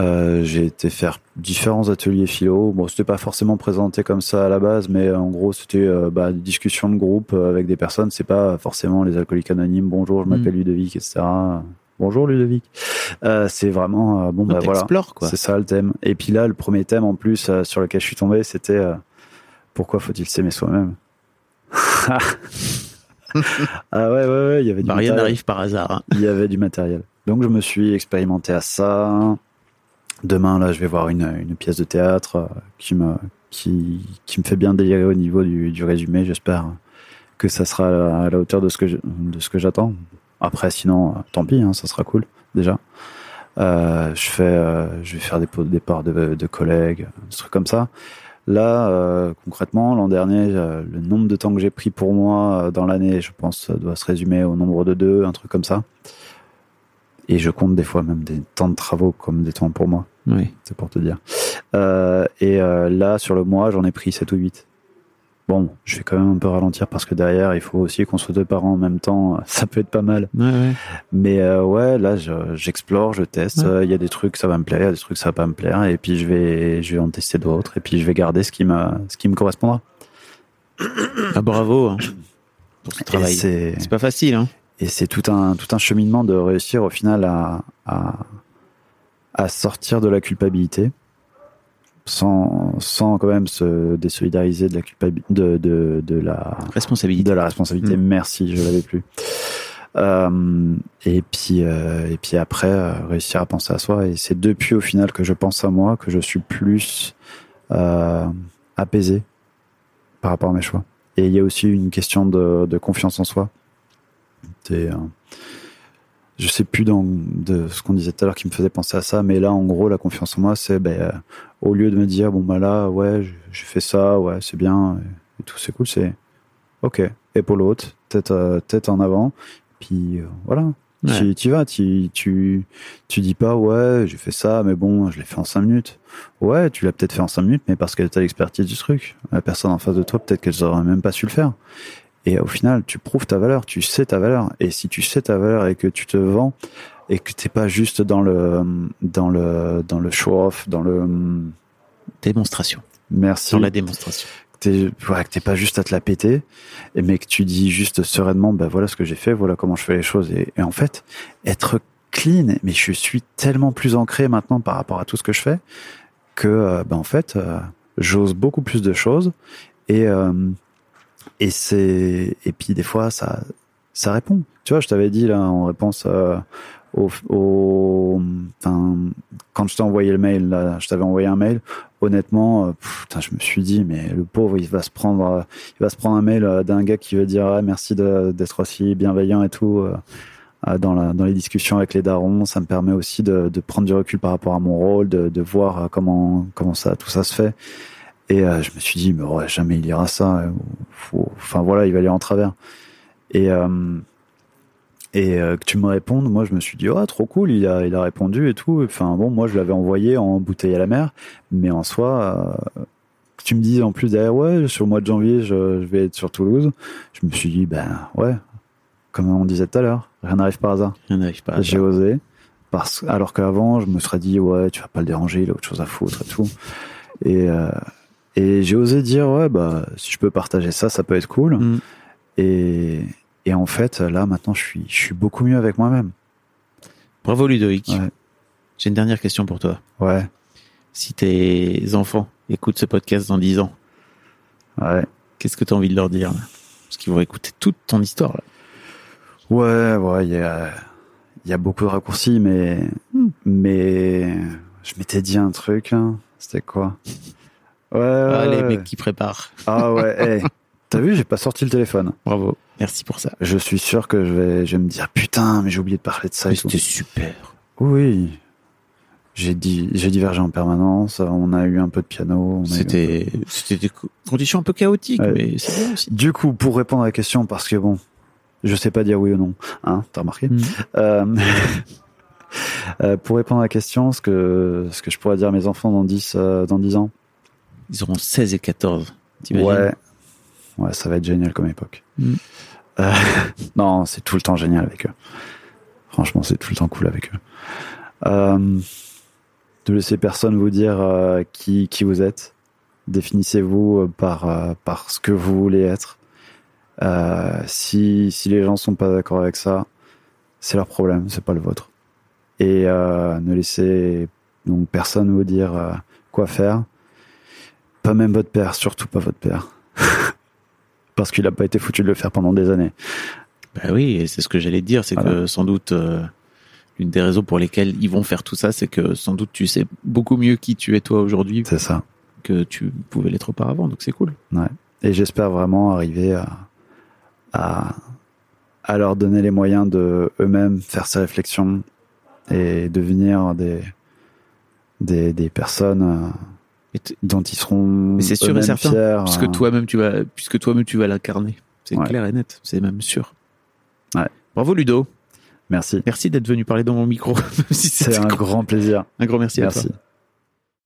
euh, j'ai été faire différents ateliers philo. Bon, c'était pas forcément présenté comme ça à la base, mais en gros, c'était euh, bah, des discussions de groupe avec des personnes. C'est pas forcément les alcooliques anonymes. Bonjour, je m'appelle Ludovic, etc. Bonjour Ludovic. Euh, c'est vraiment bon, bah voilà. C'est ça le thème. Et puis là, le premier thème en plus sur lequel je suis tombé, c'était euh, pourquoi faut-il s'aimer soi-même Ah ouais, ouais, ouais, il y avait du Bah, rien n'arrive par hasard. hein. Il y avait du matériel. Donc je me suis expérimenté à ça. Demain, là, je vais voir une, une pièce de théâtre euh, qui me, qui, qui me fait bien délirer au niveau du, du résumé. J'espère que ça sera à la, hauteur de ce que je- de ce que j'attends. Après, sinon, euh, tant pis, hein, ça sera cool déjà. Euh, je fais, euh, je vais faire des pots de départ de, de collègues, des trucs comme ça. Là, euh, concrètement, l'an dernier, euh, le nombre de temps que j'ai pris pour moi euh, dans l'année, je pense, doit se résumer au nombre de deux, un truc comme ça. Et je compte des fois même des temps de travaux comme des temps pour moi, Oui. c'est pour te dire. Et là, sur le mois, j'en ai pris 7 ou 8. Bon, je vais quand même un peu ralentir parce que derrière, il faut aussi qu'on soit deux parents en même temps. Ça peut être pas mal. Ouais, ouais. Mais euh, ouais, là, je- j'explore, je, teste. Ouais. Il y a des trucs, ça va me plaire, il y a des trucs, ça va pas me plaire. Et puis, je vais, je vais en tester d'autres. Et puis, je vais garder ce qui me, ce qui me correspondra. Ah, bravo hein, pour ce travail. c'est, C'est pas facile. Hein. et c'est tout un, tout un cheminement de réussir au final à, à, à sortir de la culpabilité sans, sans quand même se désolidariser de la culpabilité, de, de, de la, Responsabilité. de la responsabilité. Mm. Merci, je l'avais plus. Euh, et puis euh, et puis après euh, réussir à penser à soi et c'est depuis au final que je pense à moi que je suis plus apaisé par rapport à mes choix. Et il y a aussi une question de, de confiance en soi. C'est, je sais plus dans de ce qu'on disait tout à l'heure qui me faisait penser à ça, mais là en gros la confiance en moi c'est ben, euh, au lieu de me dire bon bah là ouais j'ai- fait ça ouais c'est bien et tout c'est cool c'est ok épaule haute tête euh, tête en avant puis euh, voilà Ouais. Tu, vas, tu, tu, tu dis pas, ouais, j'ai fait ça, mais bon, je l'ai fait en cinq minutes. Ouais, tu l'as peut-être fait en cinq minutes, mais parce que tu as l'expertise du truc. La personne en face de toi, peut-être qu'elle aurait même pas su le faire. Et au final, tu prouves ta valeur, tu sais ta valeur. Et si tu sais ta valeur et que tu te vends, et que t'es pas juste dans le, dans le, dans le show-off, dans le, Démonstration. merci Sur la démonstration. t'es ouais, que t'es pas juste à te la péter mais que tu dis juste sereinement ben voilà ce que j'ai fait voilà comment je fais les choses et, et en fait être clean mais je suis tellement plus ancré maintenant par rapport à tout ce que je fais que ben en fait euh, j'ose beaucoup plus de choses et euh, et c'est et puis des fois ça ça répond tu vois je t'avais dit là en réponse euh, au, quand je t'ai envoyé le mail là, je t'avais envoyé un mail honnêtement, euh, je me suis dit, mais le pauvre, il va se prendre, euh, il va se prendre un mail d'un gars qui va dire, ah, merci d'être aussi bienveillant et tout. Dans, dans les discussions avec les darons, ça me permet aussi de, de prendre du recul par rapport à mon rôle, de, de voir comment comment ça tout ça se fait. Et euh, je me suis dit, mais ouais, jamais il ira ça. faut- Enfin voilà, il va aller en travers. Et euh, et euh, que tu me répondes, moi je me suis dit, oh trop cool, il a il a répondu et tout. Enfin bon, moi je l'avais envoyé en bouteille à la mer. Mais en soi, que tu me dis en plus derrière, ouais, sur le mois de janvier, je, je vais être sur Toulouse. Je me suis dit, ben ouais, comme on disait tout à l'heure, rien n'arrive par hasard. On n'arrive pas à J'ai osé. Parce, alors qu'avant, je me serais dit, ouais, tu vas pas le déranger, il a autre chose à foutre et tout. Et, euh, et j'ai osé dire, ouais, bah, si je peux partager ça, ça peut être cool. Mm. Et, et en fait, là, maintenant, je suis, je suis beaucoup mieux avec moi-même. Bravo Ludovic. Ouais. J'ai une dernière question pour toi. Ouais, Si tes enfants écoutent ce podcast dans 10 ans, ouais. qu'est-ce que tu as envie de leur dire là? Parce qu'ils vont écouter toute ton histoire. Là. Ouais, ouais, il y a, y a beaucoup de raccourcis, mais, Hmm. mais je m'étais dit un truc, là. C'était quoi? Ouais, Ah, ouais, les mecs qui préparent. Ah ouais, hey. T'as vu, j'ai pas sorti le téléphone. Bravo. Merci pour ça. Je suis sûr que je vais, je vais me dire, putain, mais j'ai oublié de parler de ça. C'était super. Oui. J'ai dit, j'ai divergé en permanence. On a eu un peu de piano. peu- C'était c'était des co- conditions un peu chaotiques, Ouais. mais c'est bien aussi. Du coup, pour répondre à la question, parce que bon, je sais pas dire oui ou non, hein, t'as remarqué? Mhm. Euh, euh, pour répondre à la question, ce que, ce que je pourrais dire à mes enfants dans 10, euh, dans 10 ans. Ils auront 16 et 14. t'imagines? Ouais. Ouais, ça va être génial comme époque. Mhm. Euh, non, c'est tout le temps génial avec eux. Franchement, c'est tout le temps cool avec eux. Euh, ne laissez personne vous dire euh, qui, qui vous êtes. Définissez-vous euh, par, par ce que vous voulez être. Si, si les gens sont pas d'accord avec ça, c'est leur problème, c'est pas le vôtre. Et ne laissez donc personne vous dire quoi faire. Pas même votre père, surtout pas votre père. Parce qu'il a pas été foutu de le faire pendant des années. Bah oui, et c'est ce que j'allais te dire, c'est Voilà. que sans doute euh, l'une des raisons pour lesquelles ils vont faire tout ça, c'est que sans doute tu sais beaucoup mieux qui tu es toi aujourd'hui C'est ça. que tu pouvais l'être auparavant, donc c'est cool. Et j'espère vraiment arriver à, à, à leur donner les moyens de eux-mêmes faire ces réflexions et devenir des, des, des personnes euh, dont ils seront Mais c'est sûr et certain, fiers. puisque euh, toi-même tu vas, puisque toi-même tu vas l'incarner, c'est Ouais. clair et net, c'est même sûr. Ouais. Bravo Ludo, Merci. merci d'être venu parler dans mon micro. si C'est un grand plaisir. un grand merci, à toi.